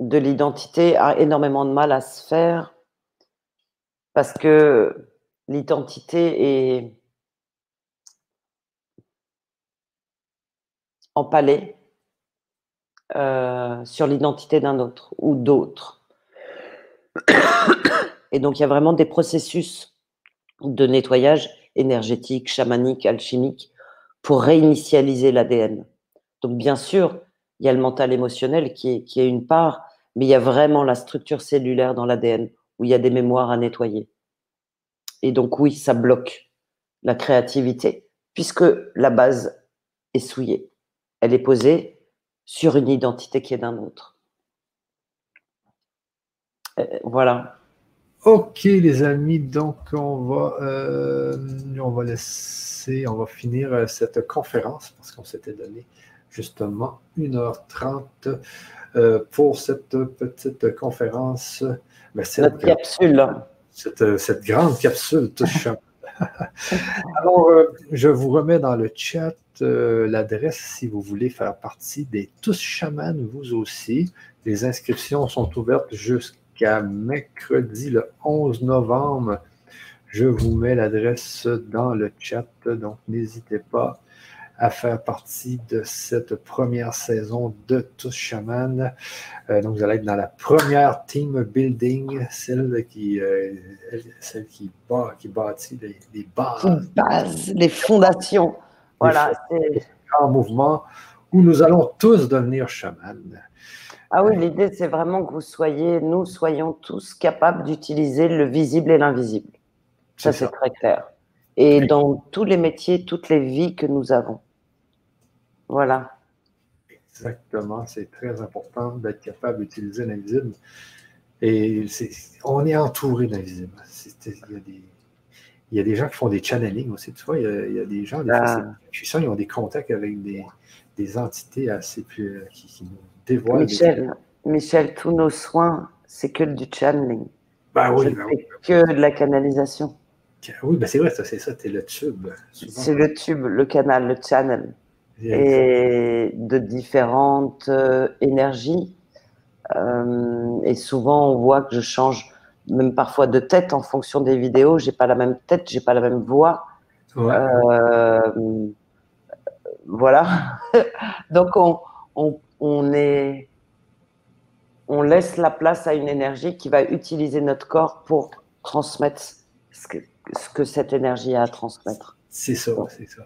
de l'identité a énormément de mal à se faire parce que l'identité est empalée euh, sur l'identité d'un autre ou d'autres. Et donc, il y a vraiment des processus de nettoyage énergétique, chamanique, alchimique, pour réinitialiser l'ADN. Donc bien sûr, il y a le mental émotionnel qui est, qui est une part, mais il y a vraiment la structure cellulaire dans l'ADN, où il y a des mémoires à nettoyer. Et donc oui, ça bloque la créativité, puisque la base est souillée. elle est posée sur une identité qui est d'un autre. Euh, voilà. Ok, les amis, donc on va, euh, on va laisser, on va finir euh, cette conférence parce qu'on s'était donné justement 1h30 pour cette petite conférence. Cette, capsule. Cette, cette, grande capsule. [laughs] Alors, je vous remets dans le chat l'adresse si vous voulez faire partie des Tous Chamans, vous aussi. Les inscriptions sont ouvertes jusqu'à mercredi le 11 novembre. Je vous mets l'adresse dans le chat, donc n'hésitez pas à faire partie de cette première saison de Tous Shaman. Euh, donc, vous allez être dans la première team building, celle qui, euh, celle qui, qui bâtit les, bases. Les fondations. Voilà. En mouvement où nous allons tous devenir chamans. Ah oui, l'idée, c'est vraiment que vous soyez, nous soyons tous capables d'utiliser le visible et l'invisible. Ça, c'est très clair. Et dans tous les métiers, toutes les vies que nous avons. Voilà. Exactement, c'est très important d'être capable d'utiliser l'invisible. Et on est entouré d'invisible. Il, y a des gens qui font des channelings aussi. Tu vois, il y a, des gens, des ah. ils ont des contacts avec des, entités assez plus, qui, qui nous Michel, Michel, tous nos soins, c'est que du channeling. Bah oui, bah que de la canalisation. Oui, bah c'est vrai, c'est ça, c'est le tube. C'est le tube, le canal, le channel. Et de différentes euh, énergies. Euh, et souvent, on voit que je change même parfois de tête en fonction des vidéos. J'ai pas la même tête, j'ai pas la même voix. Euh, voilà. [laughs] Donc, on, on, on est, on laisse la place à une énergie qui va utiliser notre corps pour transmettre ce que, ce que cette énergie a à transmettre. C'est ça, c'est ça.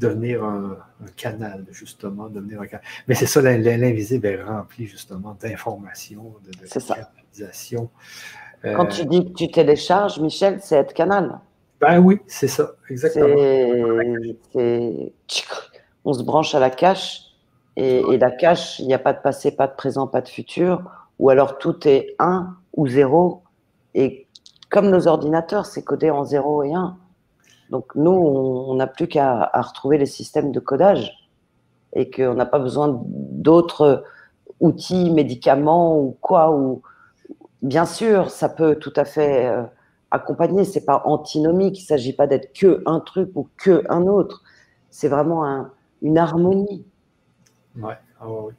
Devenir un, canal, justement, devenir un canal. Mais c'est ça, l'invisible est rempli justement d'informations, de, de euh, Quand tu dis que tu télécharges, Michel, c'est être canal. Ben oui, c'est ça, exactement. On se branche à la cache et, la cache, il n'y a pas de passé, pas de présent, pas de futur, ou alors tout est 1 ou 0. Et comme nos ordinateurs, c'est codé en 0 et 1. Donc nous, on n'a plus qu'à retrouver les systèmes de codage et qu'on n'a pas besoin d'autres outils, médicaments ou quoi. Ou... Bien sûr, ça peut tout à fait euh, accompagner, c'est pas antinomique, il ne s'agit pas d'être que un truc ou que un autre. C'est vraiment un, une harmonie. Ouais. Ah, oui.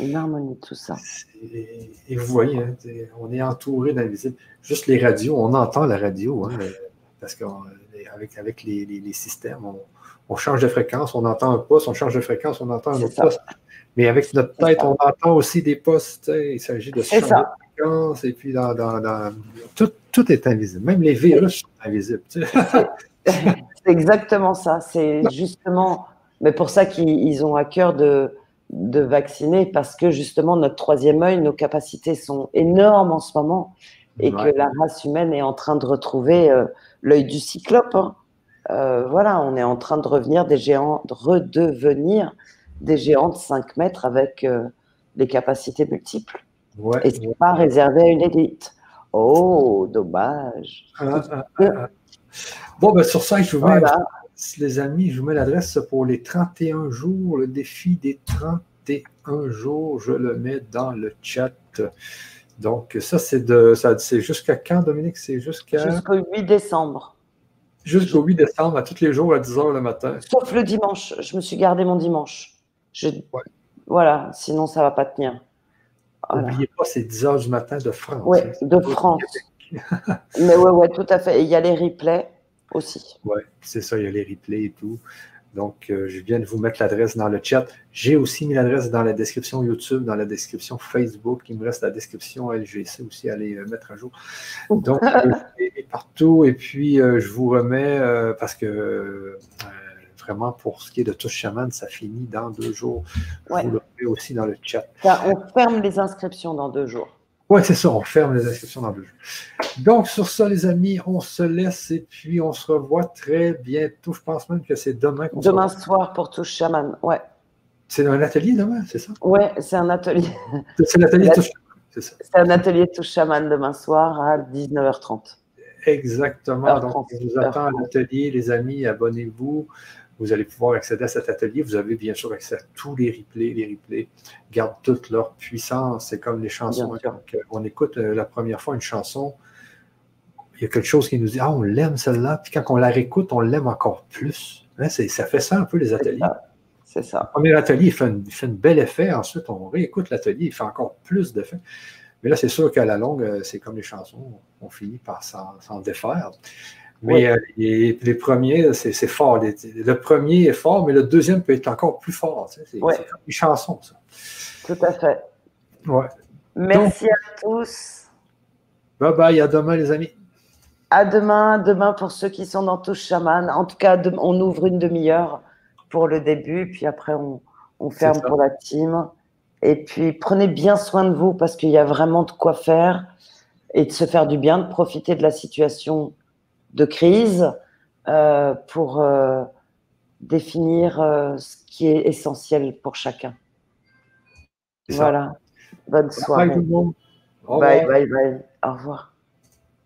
Une harmonie, tout ça. Et, vous voyez, hein, on est entouré d'invisibles. Juste les radios, on entend la radio, hein, parce qu'avec avec les, les, systèmes, on, change de fréquence, on entend un poste, on change de fréquence, on entend un autre poste. Mais avec notre tête, on entend aussi des postes. Il s'agit de changer de fréquence. Et puis, dans, dans, tout, tout, est invisible. Même les virus sont invisibles. [laughs] C'est exactement ça. C'est justement mais pour ça qu'ils ont à cœur de, de vacciner, parce que justement, notre troisième œil, nos capacités sont énormes en ce moment, et que la race humaine est en train de retrouver euh, l'œil du cyclope. Hein. Euh, voilà, on est en train de revenir des géants, de redevenir des géants de 5 mètres avec euh, des capacités multiples. et ce n'est pas réservé à une élite. Oh, dommage. Ah, ah, ah, bon, ben, sur ça, je vous voilà les amis, je vous mets l'adresse pour les 31 jours, le défi des 31 jours, je le mets dans le chat. Donc, ça, c'est de c'est jusqu'à quand, Dominique? C'est jusqu'à. Jusqu'au 8 décembre. Jusqu'au 8 décembre, à tous les jours à 10 h le matin. Sauf le dimanche. Je me suis gardé mon dimanche. Voilà, sinon ça ne va pas tenir. N'oubliez pas, c'est 10 h du matin de France. Oui, hein. de France. Mais oui, ouais, tout à fait. il y a les replays aussi. Oui, c'est ça, il y a les replays et tout. Donc, euh, je viens de vous mettre l'adresse dans le chat. J'ai aussi mis l'adresse dans la description YouTube, dans la description Facebook. Il me reste la description LGC aussi à aller euh, mettre à jour. Donc, [laughs] et, partout. Et puis, euh, je vous remets parce que vraiment, pour ce qui est de Touche Chaman, ça finit dans deux jours. Je vous le remets aussi dans le chat. on ferme les inscriptions dans deux jours. Oui, c'est ça, on ferme les inscriptions dans deux jours. Donc, sur ça, les amis, on se laisse et puis on se revoit très bientôt. Je pense même que c'est demain qu'on Demain soir pour Touche Chaman, ouais. C'est un atelier demain, c'est ça? Oui, c'est un atelier. C'est l'atelier [laughs] Touche c'est ça. C'est un atelier Touche Chaman demain soir à 19h30. Exactement. Donc, je vous attends à l'atelier, les amis, abonnez-vous. Vous allez pouvoir accéder à cet atelier. Vous avez bien sûr accès à tous les replays. Les replays gardent toute leur puissance. C'est comme les chansons. on écoute euh, la première fois une chanson, il y a quelque chose qui nous dit Ah, on l'aime celle-là. Puis quand on la réécoute, on l'aime encore plus. Hein, ça fait ça un peu les ateliers. C'est ça. Le premier atelier, il fait, un, bel effet. Ensuite, on réécoute l'atelier, il fait encore plus d'effet. Mais là, c'est sûr qu'à la longue, euh, c'est comme les chansons, on finit par s'en défaire. Mais euh, les, premiers, c'est fort. le premier est fort, mais le deuxième peut être encore plus fort. c'est comme les chansons, ça. Tout à fait. Ouais. Merci à tous. Bye bye, à demain, les amis. À demain, demain pour ceux qui sont dans Touche Chaman. En tout cas, on ouvre une demi-heure pour le début, puis après on, ferme pour la team. Et puis prenez bien soin de vous parce qu'il y a vraiment de quoi faire et de se faire du bien, de profiter de la situation de crise euh, pour euh, définir euh, ce qui est essentiel pour chacun. Voilà. Bonne soirée. Bye, bye, bye, bye. Au revoir.